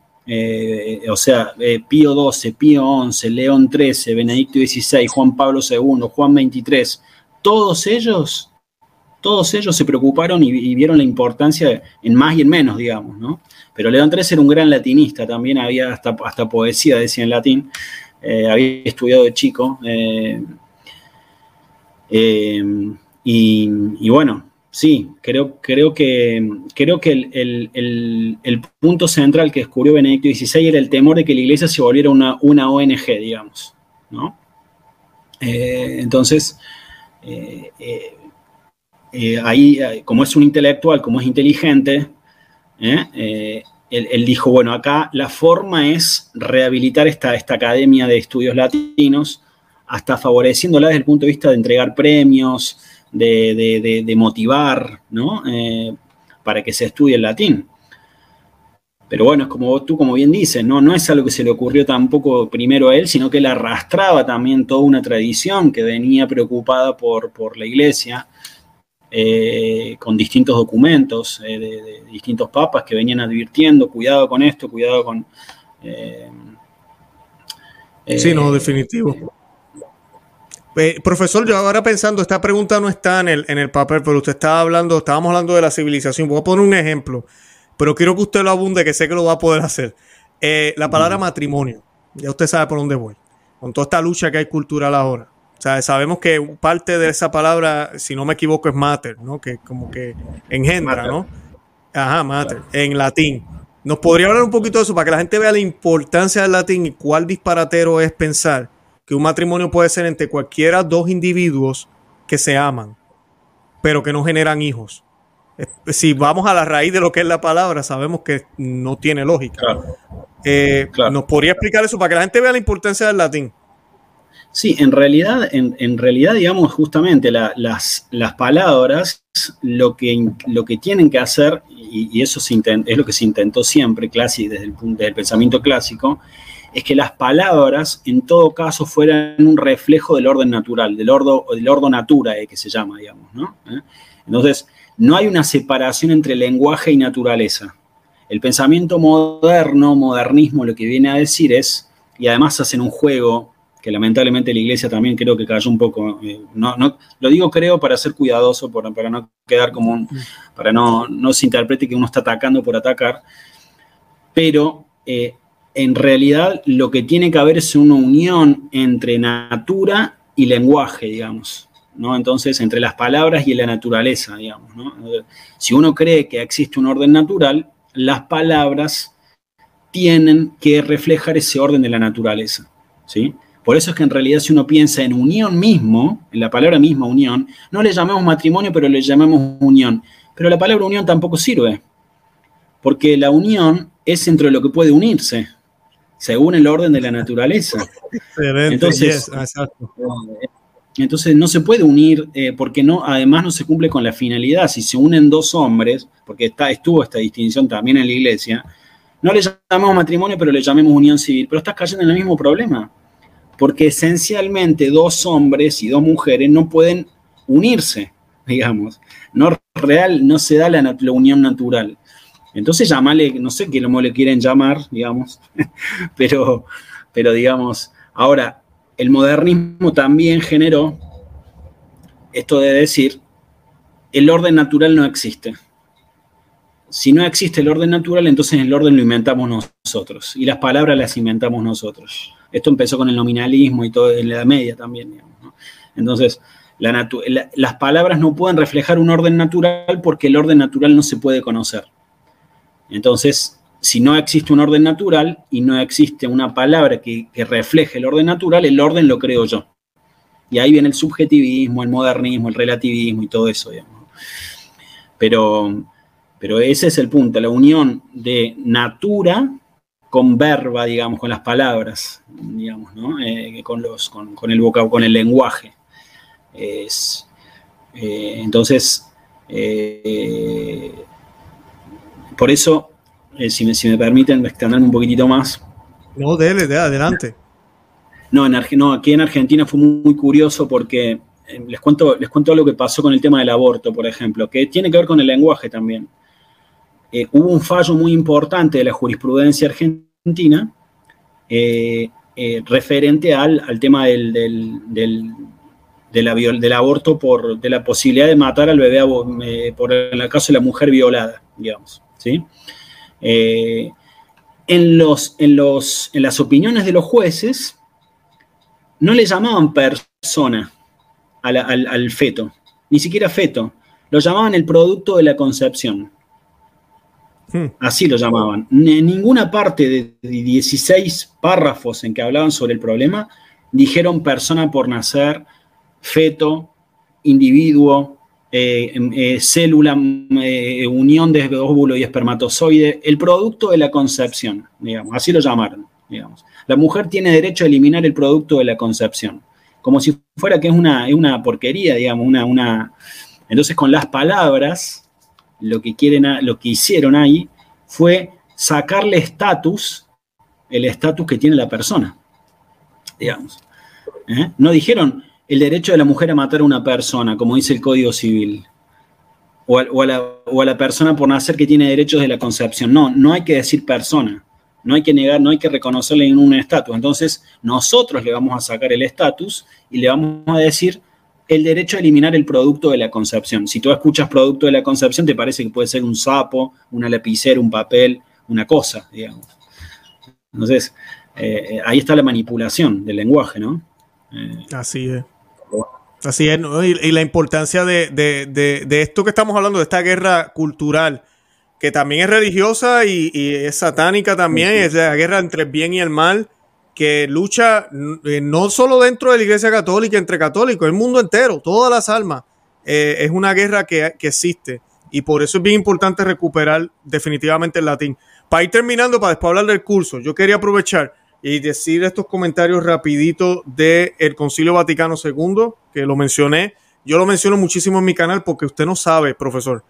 A: o sea, Pío XII, Pío XI, León XIII, Benedicto XVI, Juan Pablo II, Juan XXIII, todos ellos, todos ellos se preocuparon y, y, vieron la importancia en más y en menos, digamos, ¿no? Pero León III era un gran latinista, también había hasta, hasta poesía, decía en latín, eh, había estudiado de chico. Eh, eh, y, bueno, sí, creo, creo que, creo que el, punto central que descubrió Benedicto XVI era el temor de que la iglesia se volviera una, una ONG, digamos. ¿no? entonces, ahí, como es un intelectual, como es inteligente, ¿eh? Eh, él, dijo, bueno, acá la forma es rehabilitar esta, esta academia de estudios latinos, hasta favoreciéndola desde el punto de vista de entregar premios, de, motivar, ¿no? Eh, para que se estudie el latín. Pero bueno, es como tú como bien dices, ¿no? no es algo que se le ocurrió tampoco primero a él, sino que él arrastraba también toda una tradición que venía preocupada por, por la iglesia eh, con distintos documentos eh, de, distintos papas que venían advirtiendo, cuidado con esto, cuidado con...
B: Eh, sí, no, definitivo. profesor, yo ahora pensando, esta pregunta no está en el, en el papel, pero usted estaba hablando, estábamos hablando de la civilización. Voy a poner un ejemplo, pero quiero que usted lo abunde, que sé que lo va a poder hacer. la palabra matrimonio, ya usted sabe por dónde voy, con toda esta lucha que hay cultural ahora. O sea, sabemos que parte de esa palabra, si no me equivoco, es mater, ¿no? Que como que engendra, ¿no? Ajá, mater, en latín. ¿Nos podría hablar un poquito de eso para que la gente vea la importancia del latín y cuál disparatero es pensar que un matrimonio puede ser entre cualquiera dos individuos que se aman, pero que no generan hijos? Si vamos a la raíz de lo que es la palabra, sabemos que no tiene lógica. Eh, ¿Nos podría explicar eso para que la gente vea la importancia del latín?
A: Sí, en realidad, en, realidad digamos, justamente las, las, palabras lo que, lo que tienen que hacer, y, eso es lo que se intentó siempre, desde el, desde el pensamiento clásico, es que las palabras en todo caso fueran un reflejo del orden natural, del ordo, del ordo natura que se llama, digamos, ¿no? ¿Eh? Entonces, no hay una separación entre lenguaje y naturaleza. El pensamiento moderno, modernismo, lo que viene a decir es, y además hacen un juego que lamentablemente la iglesia también creo que cayó un poco. Eh, no, no, lo digo creo para ser cuidadoso, para no quedar como un, para no, no se interprete que uno está atacando por atacar, pero eh, en realidad lo que tiene que haber es una unión entre natura y lenguaje, digamos. ¿no? Entonces, entre las palabras y la naturaleza, digamos. ¿no? Si uno cree que existe un orden natural, las palabras tienen que reflejar ese orden de la naturaleza. ¿sí? Por eso es que en realidad si uno piensa en unión mismo, en la palabra misma unión, no le llamamos matrimonio, pero le llamamos unión. Pero la palabra unión tampoco sirve, porque la unión es entre lo que puede unirse, según el orden de la naturaleza. Entonces, entonces no se puede unir eh, porque no, además no se cumple con la finalidad. Si se unen dos hombres, porque está, estuvo esta distinción también en la iglesia, no le llamamos matrimonio, pero le llamemos unión civil, pero estás cayendo en el mismo problema porque esencialmente dos hombres y dos mujeres no pueden unirse, digamos. No real, no se da la, unión natural. Entonces llamale, no sé qué lo le quieren llamar, digamos, pero, pero digamos, ahora, el modernismo también generó esto de decir, el orden natural no existe. Si no existe el orden natural, entonces el orden lo inventamos nosotros y las palabras las inventamos nosotros. Esto empezó con el nominalismo y todo en la Edad Media también. Entonces, las palabras no pueden reflejar un orden natural porque el orden natural no se puede conocer. Entonces, si no existe un orden natural y no existe una palabra que, refleje el orden natural, el orden lo creo yo. Y ahí viene el subjetivismo, el modernismo, el relativismo y todo eso. Pero, pero ese es el punto, la unión de natura con verba, digamos, con las palabras, digamos, ¿no? Eh, con, los, con, el vocabulario, con el lenguaje. Es, eh, entonces, eh, por eso, si me, si, me, permiten extenderme un poquitito más.
B: No, dele, de adelante.
A: No, en, no, aquí en Argentina fue muy, curioso porque les cuento, les cuento lo que pasó con el tema del aborto, por ejemplo, que tiene que ver con el lenguaje también. Eh, hubo un fallo muy importante de la jurisprudencia argentina eh, eh, referente al, tema del, aborto por de la posibilidad de matar al bebé por el caso de la mujer violada, digamos. ¿sí? en, los, en, los, en las opiniones de los jueces no le llamaban persona al feto, ni siquiera feto, lo llamaban el producto de la concepción. Hmm. Así lo llamaban. En ninguna parte de 16 párrafos en que hablaban sobre el problema dijeron persona por nacer, feto, individuo, eh, em, eh, célula, eh, unión de óvulo y espermatozoide, el producto de la concepción, digamos, así lo llamaron, digamos. La mujer tiene derecho a eliminar el producto de la concepción, como si fuera que es una, una porquería, digamos, una, una... Entonces con las palabras lo que, quieren, lo que hicieron ahí fue sacarle estatus, el estatus que tiene la persona, digamos. ¿eh? No dijeron el derecho de la mujer a matar a una persona, como dice el Código Civil, o a, la, persona por nacer que tiene derechos de la concepción. No, no hay que decir persona, no hay que negar, no hay que reconocerle ningún estatus. Entonces, nosotros le vamos a sacar el estatus y le vamos a decir el derecho a eliminar el producto de la concepción. Si tú escuchas producto de la concepción, te parece que puede ser un sapo, una lapicera, un papel, una cosa, digamos. Entonces, eh, ahí está la manipulación del lenguaje, ¿no?
B: Eh, Así es. Así es, y, la importancia de, esto que estamos hablando, de esta guerra cultural, que también es religiosa y, es satánica también, es la guerra entre el bien y el mal, que lucha eh, no solo dentro de la Iglesia Católica, entre católicos, el mundo entero, todas las almas. Eh, es una guerra que, existe y por eso es bien importante recuperar definitivamente el latín. Para ir terminando, para después hablar del curso, yo quería aprovechar y decir estos comentarios rapiditos del Concilio Vaticano II, que lo mencioné. Yo lo menciono muchísimo en mi canal porque usted no sabe, profesor,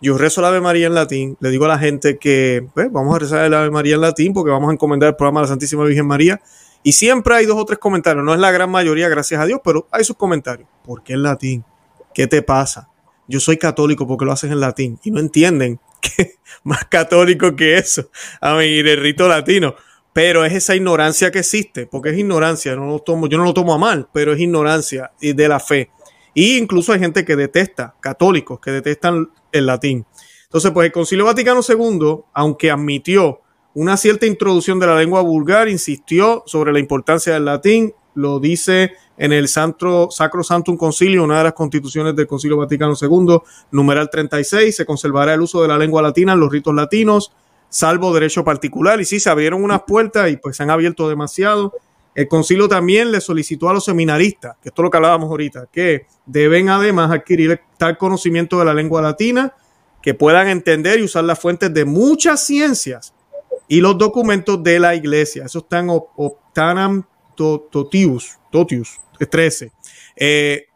B: yo rezo la Ave María en latín, le digo a la gente que pues, vamos a rezar la Ave María en latín porque vamos a encomendar el programa a la Santísima Virgen María. Y siempre hay dos o tres comentarios, no es la gran mayoría, gracias a Dios, pero hay sus comentarios. ¿Por qué en latín? ¿Qué te pasa? Yo soy católico porque lo haces en latín y no entienden que más católico que eso, a mí, el rito latino. Pero es esa ignorancia que existe, porque es ignorancia, no lo tomo, yo no lo tomo a mal, pero es ignorancia de la fe. Y incluso hay gente que detesta, católicos, que detestan el latín. Entonces, pues el Concilio Vaticano II, aunque admitió una cierta introducción de la lengua vulgar, insistió sobre la importancia del latín, lo dice en el Santo, Sacro Santum Concilio, una de las constituciones del Concilio Vaticano II, numeral 36, se conservará el uso de la lengua latina en los ritos latinos, salvo derecho particular. Y sí, se abrieron unas puertas y pues se han abierto demasiado. El concilio también le solicitó a los seminaristas, que esto es lo que hablábamos ahorita, que deben además adquirir tal conocimiento de la lengua latina que puedan entender y usar las fuentes de muchas ciencias y los documentos de la iglesia. Eso está en Optanam Totius, Totius 13. Eh,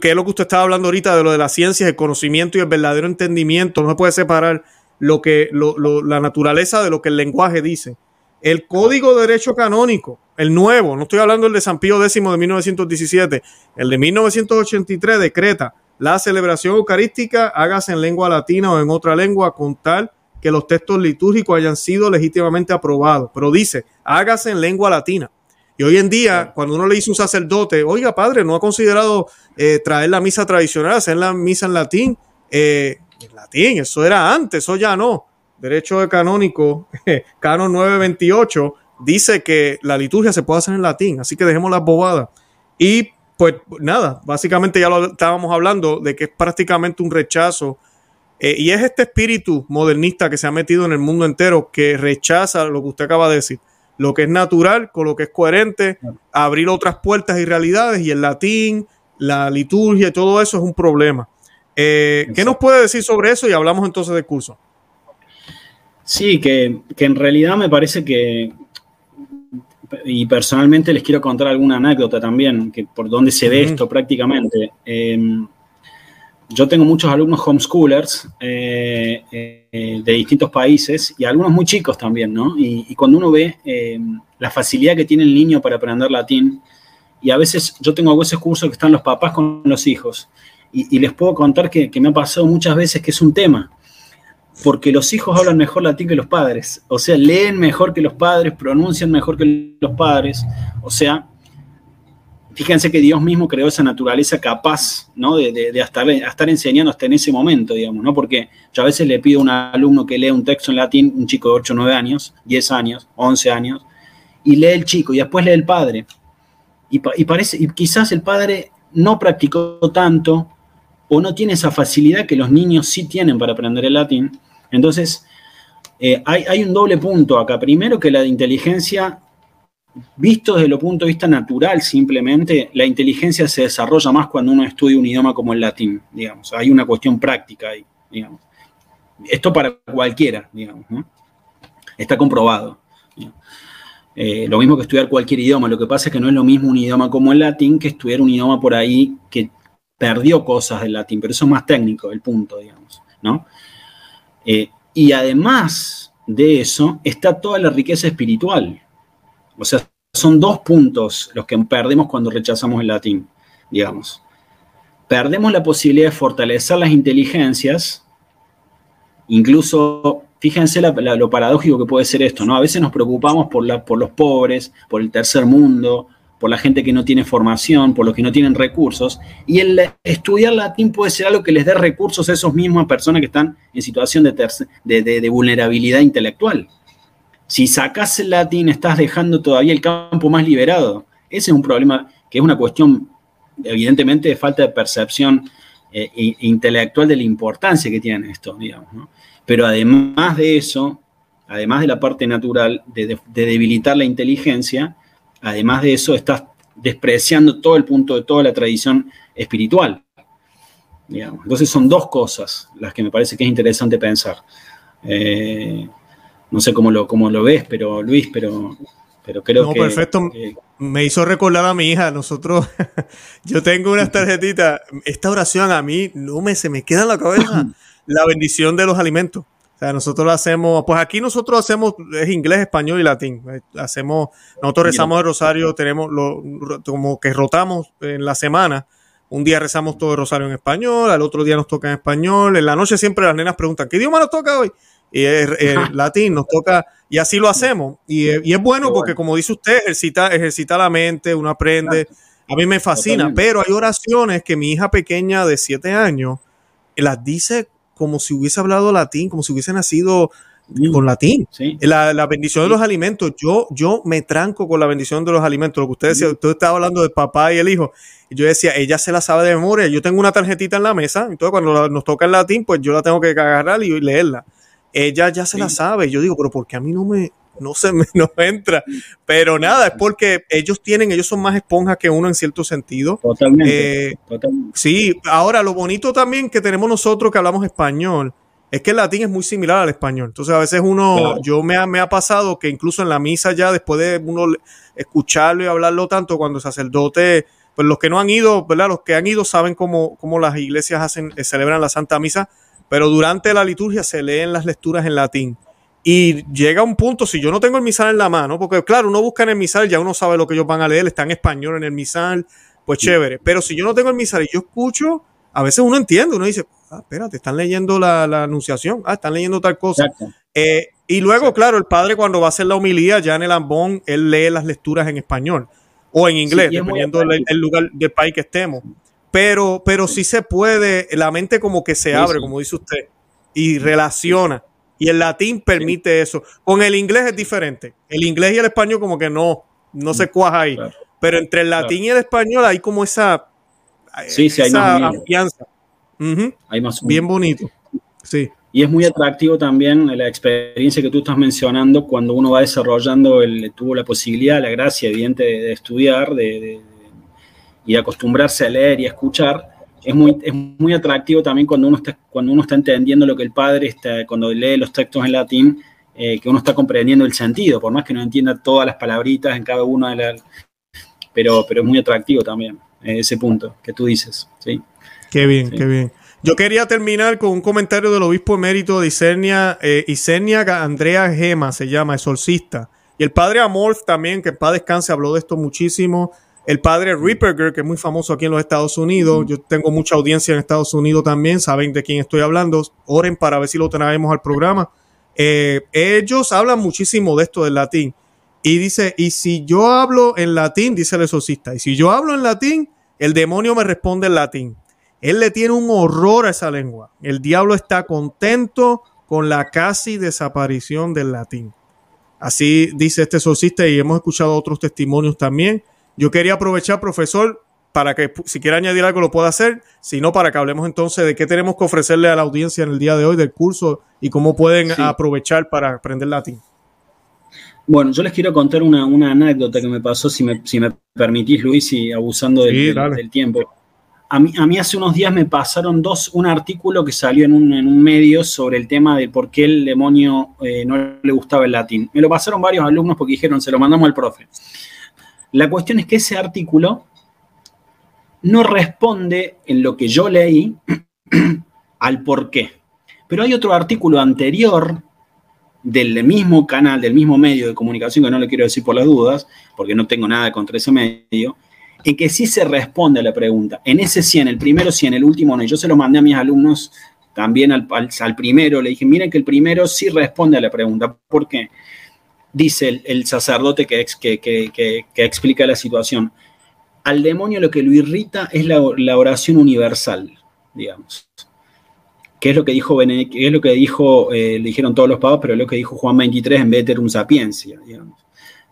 B: que es lo que usted estaba hablando ahorita de lo de las ciencias, el conocimiento y el verdadero entendimiento. No se puede separar lo que, la naturaleza de lo que el lenguaje dice. El Código de Derecho Canónico, el nuevo, no estoy hablando del de San Pío X de 1917, el de 1983 decreta la celebración eucarística hágase en lengua latina o en otra lengua con tal que los textos litúrgicos hayan sido legítimamente aprobados. Pero dice, hágase en lengua latina. Y hoy en día, cuando uno le dice a un sacerdote, oiga, padre, ¿no ha considerado eh, traer la misa tradicional, hacer la misa en latín? Eh, en latín, eso era antes, eso ya no derecho de canónico, canon 928, dice que la liturgia se puede hacer en latín, así que dejemos las bobadas. Y pues nada, básicamente ya lo estábamos hablando de que es prácticamente un rechazo. Eh, y es este espíritu modernista que se ha metido en el mundo entero que rechaza lo que usted acaba de decir, lo que es natural con lo que es coherente, abrir otras puertas y realidades y el latín, la liturgia y todo eso es un problema. Eh, ¿Qué nos puede decir sobre eso? Y hablamos entonces del curso.
A: Sí, que, en realidad me parece que, y personalmente les quiero contar alguna anécdota también, que por donde se ve esto prácticamente. Em, yo tengo muchos alumnos homeschoolers eh, eh, de distintos países y algunos muy chicos también, ¿no? Y, cuando uno ve em, la facilidad que tiene el niño para aprender latín, y a veces yo tengo a veces cursos que están los papás con los hijos, y, les puedo contar que, que me ha pasado muchas veces que es un tema porque los hijos hablan mejor latín que los padres. O sea, leen mejor que los padres, pronuncian mejor que los padres. O sea, fíjense que Dios mismo creó esa naturaleza capaz, ¿no? De, de, estar, enseñando hasta en ese momento, digamos, ¿no? Porque yo a veces le pido a un alumno que lea un texto en latín, un chico de 8, 9 años, 10 años, 11 años, y lee el chico y después lee el padre. Y, y parece, y quizás el padre no practicó tanto o no tiene esa facilidad que los niños sí tienen para aprender el latín. Entonces, eh, hay, un doble punto acá. Primero que la inteligencia, visto desde el punto de vista natural simplemente, la inteligencia se desarrolla más cuando uno estudia un idioma como el latín, digamos. Hay una cuestión práctica ahí, digamos. Esto para cualquiera, digamos. Está comprobado. Eh, lo mismo que estudiar cualquier idioma. Lo que pasa es que no es lo mismo un idioma como el latín que estudiar un idioma por ahí que perdió cosas del latín, pero eso es más técnico, el punto, digamos, ¿no? Eh, y además de eso está toda la riqueza espiritual. O sea, son dos puntos los que perdemos cuando rechazamos el latín, digamos. Perdemos la posibilidad de fortalecer las inteligencias, incluso, fíjense lo paradójico que puede ser esto, ¿no? A veces nos preocupamos por, por los pobres, por el tercer mundo, por la gente que no tiene formación, por los que no tienen recursos, y el estudiar latín puede ser algo que les dé recursos a esos mismas personas que están en situación de, de, vulnerabilidad intelectual. Si sacas el latín, estás dejando todavía el campo más liberado. Ese es un problema que es una cuestión, evidentemente, de falta de percepción eh, intelectual de la importancia que tiene esto, digamos. Pero además de eso, además de la parte natural de debilitar la inteligencia, además de eso, estás despreciando todo el punto de toda la tradición espiritual. Entonces son dos cosas las que me parece que es interesante pensar. Eh, no sé cómo lo, cómo lo ves, pero Luis, pero, pero creo no, que...
B: Perfecto. me hizo recordar a mi hija. Nosotros, yo tengo unas tarjetitas. Esta oración a mí no me se me queda en la cabeza. la bendición de los alimentos. Sea, nosotros lo hacemos, pues aquí nosotros hacemos, es inglés, español y latín. Hacemos, nosotros rezamos el rosario, tenemos lo, como que rotamos en la semana. Un día rezamos todo el rosario en español, al otro día nos toca en español. En la noche siempre las nenas preguntan, ¿qué idioma nos toca hoy? Y es, latín, nos toca, y así lo hacemos. Y, es bueno porque, como dice usted, ejercita, ejercita la mente, uno aprende. A mí me fascina, pero hay oraciones que mi hija pequeña de siete años las dice como si hubiese hablado latín, como si hubiese nacido con latín. La, bendición de los alimentos. Yo, yo me tranco con la bendición de los alimentos. Lo que usted decía, usted estaba hablando del papá y el hijo. Y yo decía, ella se la sabe de memoria. Yo tengo una tarjetita en la mesa. Entonces, cuando nos toca el latín, pues yo la tengo que agarrar y leerla. Ella ya se la sabe. Yo digo, pero ¿por qué a mí no me, no se me no entra. Pero nada, es porque ellos tienen, ellos son más esponjas que uno en cierto sentido.
A: Totalmente, eh,
B: Sí, ahora lo bonito también que tenemos nosotros que hablamos español es que el latín es muy similar al español. Entonces a veces uno, yo me ha, me ha pasado que incluso en la misa ya después de uno escucharlo y hablarlo tanto cuando el sacerdote, pues los que no han ido, ¿verdad? Los que han ido saben cómo, cómo las iglesias hacen, eh, celebran la Santa Misa, pero durante la liturgia se leen las lecturas en latín. Y llega un punto, si yo no tengo el misal en la mano, porque claro, uno busca en el misal, ya uno sabe lo que ellos van a leer, está en español en el misal, pues chévere. Pero si yo no tengo el misal y yo escucho, a veces uno entiende, uno dice, ah, espérate, están leyendo la, anunciación, ah, están leyendo tal cosa. Eh, y luego, claro, el padre cuando va a hacer la homilía, ya en el ambón, él lee las lecturas en español o en inglés, dependiendo del lugar del país que estemos. Pero, pero sí se puede, la mente como que se abre, como dice usted, y relaciona. Y el latín permite eso. Con el inglés es diferente. El inglés y el español como que no, no se cuaja ahí. Pero entre el latín y el español hay como esa,
A: sí, sí, esa hay confianza.
B: Hay más Bien bonito. Sí.
A: Y es muy atractivo también la experiencia que tú estás mencionando cuando uno va desarrollando, el, tuvo la posibilidad, la gracia evidente de, estudiar de, y acostumbrarse a leer y a escuchar es muy, es muy atractivo también cuando uno, está, cuando uno está entendiendo lo que el padre está, cuando lee los textos en latín, eh, que uno está comprendiendo el sentido, por más que no entienda todas las palabritas en cada una de las... Pero, pero es muy atractivo también eh, ese punto que tú dices. ¿sí?
B: Qué bien, qué bien. Yo quería terminar con un comentario del obispo emérito de Isenia, eh, Andrea Gema, se llama, exorcista. Y el padre Amorf también, que en paz descanse, habló de esto muchísimo el padre Ripperger, que es muy famoso aquí en los Estados Unidos. Yo tengo mucha audiencia en Estados Unidos también, saben de quién estoy hablando. Oren para ver si lo traemos al programa. Eh, ellos hablan muchísimo de esto del latín. Y dice, y si yo hablo en latín, dice el exorcista, y si yo hablo en latín, el demonio me responde en latín. Él le tiene un horror a esa lengua. El diablo está contento con la casi desaparición del latín. Así dice este exorcista y hemos escuchado otros testimonios también. Yo quería aprovechar, profesor, para que si quiere añadir algo lo pueda hacer, si no, para que hablemos entonces de qué tenemos que ofrecerle a la audiencia en el día de hoy del curso y cómo pueden aprovechar para aprender latín.
A: Bueno, yo les quiero contar una, anécdota que me pasó, si me, si me permitís, Luis, y abusando del, tiempo. A mí, a mí, hace unos días me pasaron dos, un artículo que salió en un, en un medio sobre el tema de por qué el demonio eh, no le gustaba el latín. Me lo pasaron varios alumnos porque dijeron, se lo mandamos al profe. La cuestión es que ese artículo no responde en lo que yo leí al por qué. Pero hay otro artículo anterior del mismo canal, del mismo medio de comunicación, que no le quiero decir por las dudas, porque no tengo nada contra ese medio, en que sí se responde a la pregunta. En ese sí, en el primero sí, en el último no. Yo se lo mandé a mis alumnos también al, al primero, le dije, miren que el primero sí responde a la pregunta. ¿Por qué? Dice el, sacerdote que, explica la situación. Al demonio lo que lo irrita es la, oración universal, digamos. ¿Qué es lo que dijo, qué es lo que dijo eh, le dijeron todos los papas, pero es lo que dijo Juan 23 en Veterum Sapiencia, digamos.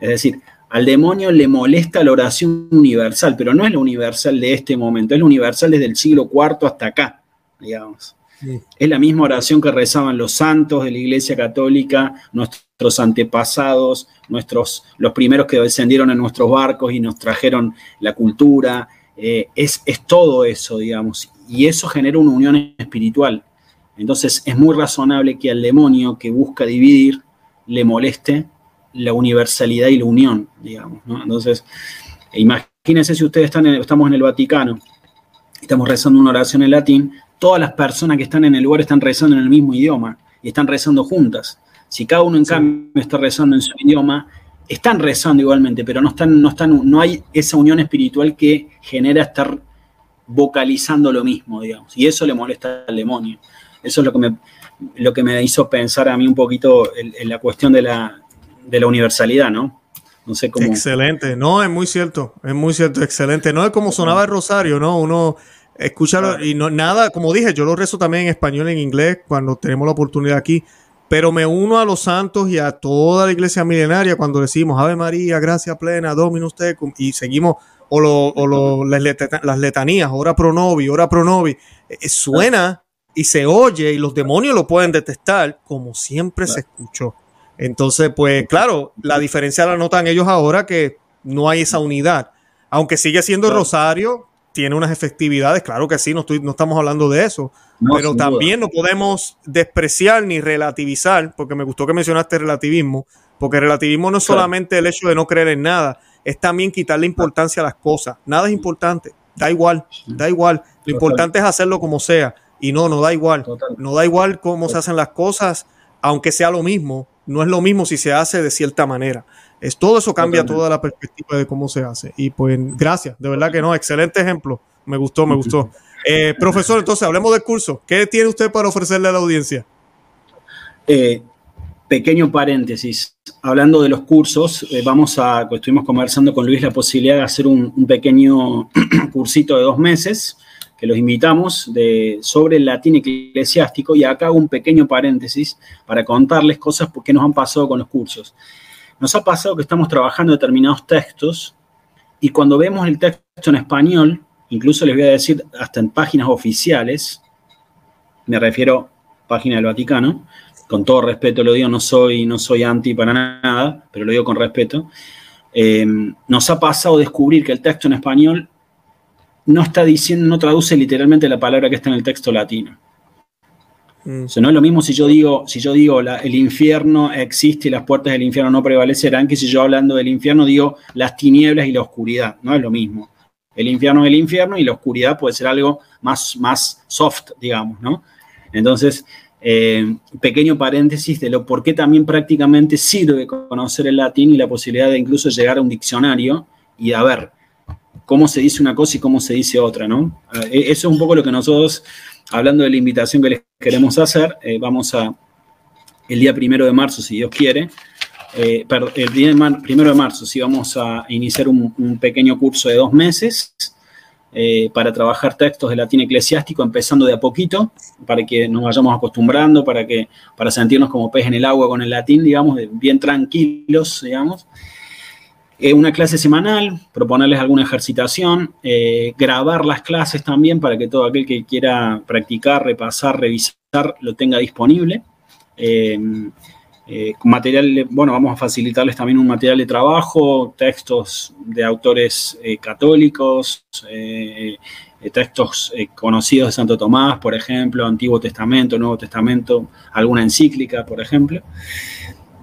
A: Es decir, al demonio le molesta la oración universal, pero no es la universal de este momento, es la universal desde el siglo IV hasta acá, digamos. Es la misma oración que rezaban los santos de la Iglesia Católica, nuestros antepasados, nuestros, los primeros que descendieron en nuestros barcos y nos trajeron la cultura. Eh, es, es todo eso, digamos. Y eso genera una unión espiritual. Entonces es muy razonable que al demonio que busca dividir le moleste la universalidad y la unión, digamos. Entonces, imagínense si ustedes están estamos en el Vaticano, estamos rezando una oración en latín, todas las personas que están en el lugar están rezando en el mismo idioma y están rezando juntas. Si cada uno en cambio está rezando en su idioma, están rezando igualmente, pero no están, no están, no hay esa unión espiritual que genera estar vocalizando lo mismo, digamos. Y eso le molesta al demonio. Eso es lo que me, lo que me hizo pensar a mí un poquito en, la cuestión de la, de la universalidad, ¿no?
B: No sé cómo. Excelente, no, es muy cierto, es muy cierto, excelente. No es como sonaba el rosario, ¿no? Uno escucha y no, nada, como dije, yo lo rezo también en español, en inglés, cuando tenemos la oportunidad aquí, pero me uno a los santos y a toda la iglesia milenaria cuando decimos Ave María, gracia plena, Dominus tecum, y seguimos, o, lo, o lo, las, letanías, ora pro novi, ora pro novi, eh, suena y se oye y los demonios lo pueden detestar como siempre se escuchó. Entonces, pues claro, la diferencia la notan ellos ahora que no hay esa unidad. Aunque sigue siendo Rosario, tiene unas efectividades, claro que sí, no, estoy, no estamos hablando de eso, pero también no podemos despreciar ni relativizar, porque me gustó que mencionaste relativismo, porque relativismo no es solamente el hecho de no creer en nada, es también quitarle importancia a las cosas. Nada es importante, da igual, da igual. Lo importante es hacerlo como sea. Y no, no da igual. No da igual cómo se hacen las cosas, aunque sea lo mismo. No es lo mismo si se hace de cierta manera. Es, todo eso cambia toda la perspectiva de cómo se hace. Y pues gracias, de verdad que no, excelente ejemplo. Me gustó, me gustó. Eh, profesor, entonces hablemos del curso. ¿Qué tiene usted para ofrecerle a la audiencia?
A: Eh, pequeño paréntesis. Hablando de los cursos, eh, vamos a, estuvimos conversando con Luis la posibilidad de hacer un, un pequeño cursito de dos meses que los invitamos de, sobre el latín eclesiástico y acá hago un pequeño paréntesis para contarles cosas que nos han pasado con los cursos. Nos ha pasado que estamos trabajando determinados textos y cuando vemos el texto en español, incluso les voy a decir hasta en páginas oficiales, me refiero a página del Vaticano, con todo respeto lo digo, no soy, no soy anti para nada, pero lo digo con respeto, eh, nos ha pasado descubrir que el texto en español no está diciendo, no traduce literalmente la palabra que está en el texto latino. Mm. no es lo mismo si yo digo, si yo digo el infierno existe y las puertas del infierno no prevalecerán, que si yo hablando del infierno digo las tinieblas y la oscuridad. No es lo mismo. El infierno es el infierno y la oscuridad puede ser algo más, más soft, digamos, ¿no? Entonces, eh, pequeño paréntesis de lo por qué también prácticamente sirve conocer el latín y la posibilidad de incluso llegar a un diccionario y a ver cómo se dice una cosa y cómo se dice otra, ¿no? Eh, eso es un poco lo que nosotros, hablando de la invitación que les queremos hacer, eh, vamos a, el día primero de marzo, si Dios quiere, eh, el primero de marzo, sí vamos a iniciar un, pequeño curso de dos meses para trabajar textos de latín eclesiástico, empezando de a poquito, para que nos vayamos acostumbrando, para, que, para sentirnos como pez en el agua con el latín, digamos, bien tranquilos, digamos. Eh, una clase semanal, proponerles alguna ejercitación, eh, grabar las clases también para que todo aquel que quiera practicar, repasar, revisar, lo tenga disponible. Eh, material, bueno, vamos a facilitarles también un material de trabajo, textos de autores católicos, textos conocidos de Santo Tomás, por ejemplo, Antiguo Testamento, Nuevo Testamento, alguna encíclica, por ejemplo.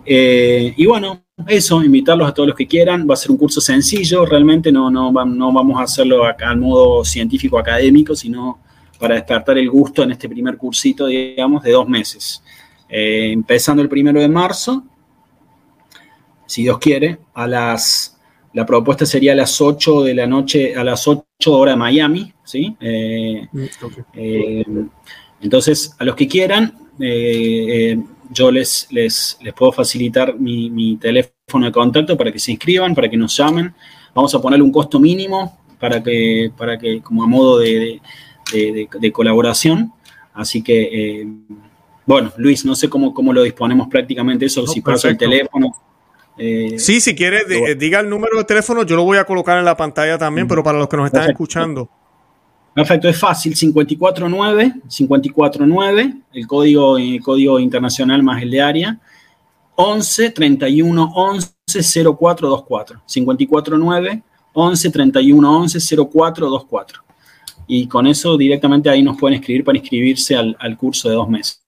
A: y bueno, eso, invitarlos a todos los que quieran. Va a ser un curso sencillo, realmente no, no, no vamos a hacerlo acá al modo científico académico, sino para despertar el gusto en este primer cursito, digamos, de dos meses. Eh, empezando el primero de marzo, si Dios quiere, a las, la propuesta sería a las 8 de la noche, a las 8 horas de Miami, ¿sí? Eh, mm, eh, entonces, a los que quieran, yo les, les, puedo facilitar mi, teléfono de contacto para que se inscriban, para que nos llamen. Vamos a ponerle un costo mínimo para que, para que como a modo de, colaboración. Así que, eh, bueno, Luis, no sé cómo, cómo lo disponemos prácticamente eso, si paso el teléfono.
B: Eh, sí, si quiere, diga el número de teléfono, yo lo voy a colocar en la pantalla también, pero para los que nos están escuchando.
A: Perfecto, es fácil, 549, 549, el código, el código internacional más el de área, 11 31 11 0424, 549 11 31 11 0424. Y con eso directamente ahí nos pueden escribir para inscribirse al, curso de dos meses.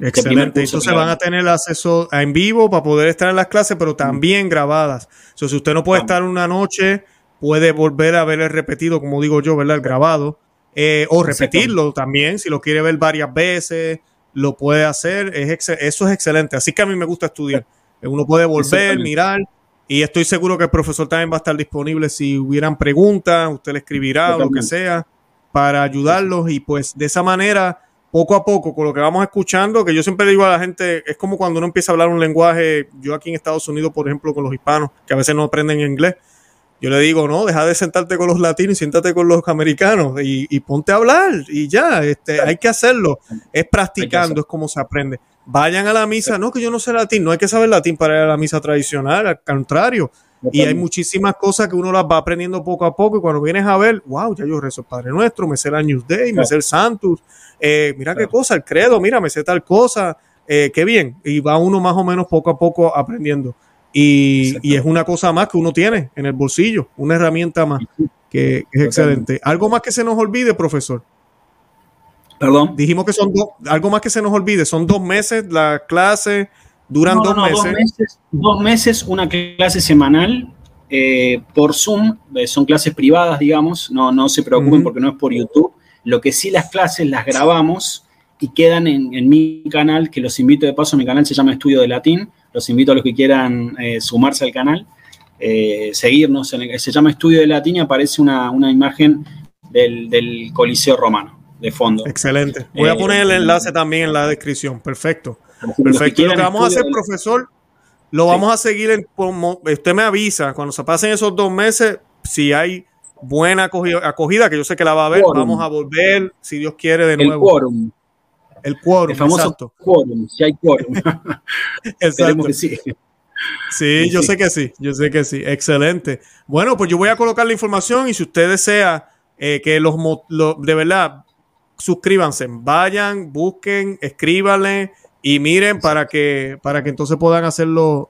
B: Este Excelente. Entonces van a tener acceso en vivo para poder estar en las clases, pero también grabadas. O si usted no puede estar una noche puede volver a ver el repetido, como digo yo, ¿verdad? El grabado. eh, o repetirlo también, si lo quiere ver varias veces, lo puede hacer, es eso es excelente, así que a mí me gusta estudiar, uno puede volver, mirar, y estoy seguro que el profesor también va a estar disponible si hubieran preguntas, usted le escribirá o lo que sea para ayudarlos y pues de esa manera, poco a poco, con lo que vamos escuchando, que yo siempre digo a la gente, es como cuando uno empieza a hablar un lenguaje, yo aquí en Estados Unidos, por ejemplo, con los hispanos, que a veces no aprenden inglés, yo le digo, no, deja de sentarte con los latinos y siéntate con los americanos y, ponte a hablar y ya, este, hay que hacerlo. Es practicando, es como se aprende. Vayan a la misa, no, que yo no sé latín, no hay que saber latín para ir a la misa tradicional, al contrario. Y hay muchísimas cosas que uno las va aprendiendo poco a poco y cuando vienes a ver, wow, ya yo rezo el Padre Nuestro, me sé el Años Day, me sé el Santus, eh, mira qué cosa, el credo, mira, me sé tal cosa, eh, qué bien. Y va uno más o menos poco a poco aprendiendo. Y, es una cosa más que uno tiene en el bolsillo, una herramienta más que, es excelente. ¿Algo más que se nos olvide, profesor?
A: Perdón.
B: Dijimos que son dos, algo más que se nos olvide, son dos meses la clase, duran dos, meses.
A: dos, meses. una clase semanal eh, por Zoom, eh, son clases privadas, digamos, no, no se preocupen porque no es por YouTube. Lo que sí las clases las grabamos y quedan en, en mi canal, que los invito de paso, mi canal se llama Estudio de Latín los invito a los que quieran eh, sumarse al canal, eh, seguirnos. se llama Estudio de Latín y aparece una, imagen del, Coliseo Romano de fondo.
B: Excelente. Voy a poner el eh, enlace también en la descripción. Perfecto. Perfecto. lo que vamos a hacer, profesor, lo vamos a seguir. En, usted me avisa cuando se pasen esos dos meses, si hay buena acogida, que yo sé que la va a haber, vamos a volver, si Dios quiere, de nuevo. El quórum. El quórum. El
A: famoso quórum, si hay quórum.
B: exacto. Que sí. Sí, yo sé que sí, yo sé que sí. Excelente. Bueno, pues yo voy a colocar la información y si usted desea eh, que los, de verdad, suscríbanse, vayan, busquen, escríbanle y miren para que, para que entonces puedan hacer los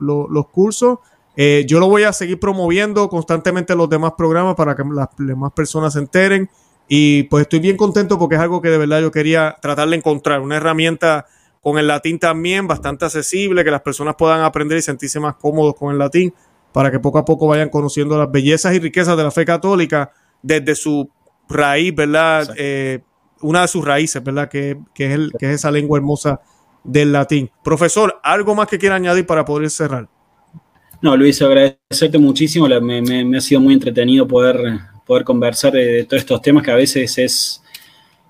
B: cursos. Eh, yo lo voy a seguir promoviendo constantemente los demás programas para que las demás personas se enteren. Y pues estoy bien contento porque es algo que de verdad yo quería tratar de encontrar, una herramienta con el latín también bastante accesible, que las personas puedan aprender y sentirse más cómodos con el latín, para que poco a poco vayan conociendo las bellezas y riquezas de la fe católica desde su raíz, ¿verdad? Eh, una de sus raíces, ¿verdad? Que, es el, que es esa lengua hermosa del latín. Profesor, ¿algo más que quiera añadir para poder cerrar?
A: No, Luis, agradecerte muchísimo. me, ha sido muy entretenido poder poder conversar de, todos estos temas que a veces es,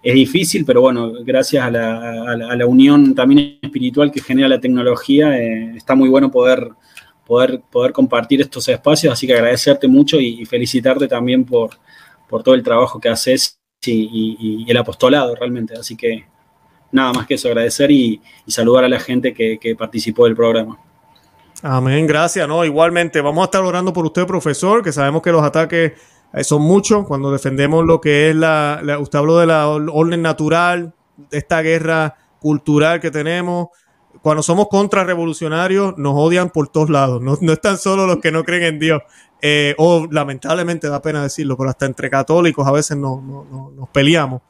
A: es difícil, pero bueno, gracias a la, unión también espiritual que genera la tecnología, eh, está muy bueno poder, poder, poder compartir estos espacios, así que agradecerte mucho y, felicitarte también por, por todo el trabajo que haces y, el apostolado realmente, así que nada más que eso, agradecer y, saludar a la gente que, que participó del programa.
B: Amén, gracias, ¿no? Igualmente, vamos a estar orando por usted, profesor, que sabemos que los ataques son muchos cuando defendemos lo que es la, usted habló de la orden natural, de esta guerra cultural que tenemos. Cuando somos contrarrevolucionarios, nos odian por todos lados. No, no están solo los que no creen en Dios. Eh, o lamentablemente da pena decirlo, pero hasta entre católicos a veces no, nos peleamos.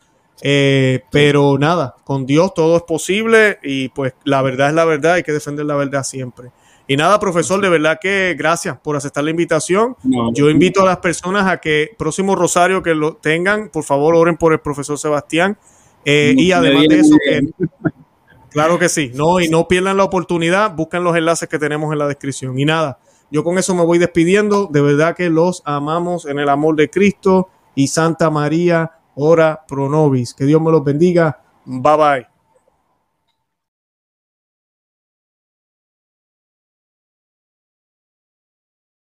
B: Eh, pero nada, con Dios todo es posible y pues la verdad es la verdad, hay que defender la verdad siempre. Y nada, profesor, de verdad que gracias por aceptar la invitación. Yo invito a las personas a que próximo rosario que lo tengan, por favor, oren por el profesor Sebastián. Eh, y además de eso, claro que sí, no, y no pierdan la oportunidad, busquen los enlaces que tenemos en la descripción. Y nada, yo con eso me voy despidiendo. De verdad que los amamos en el amor de Cristo y Santa María, ora pro nobis. Que Dios me los bendiga. Bye bye.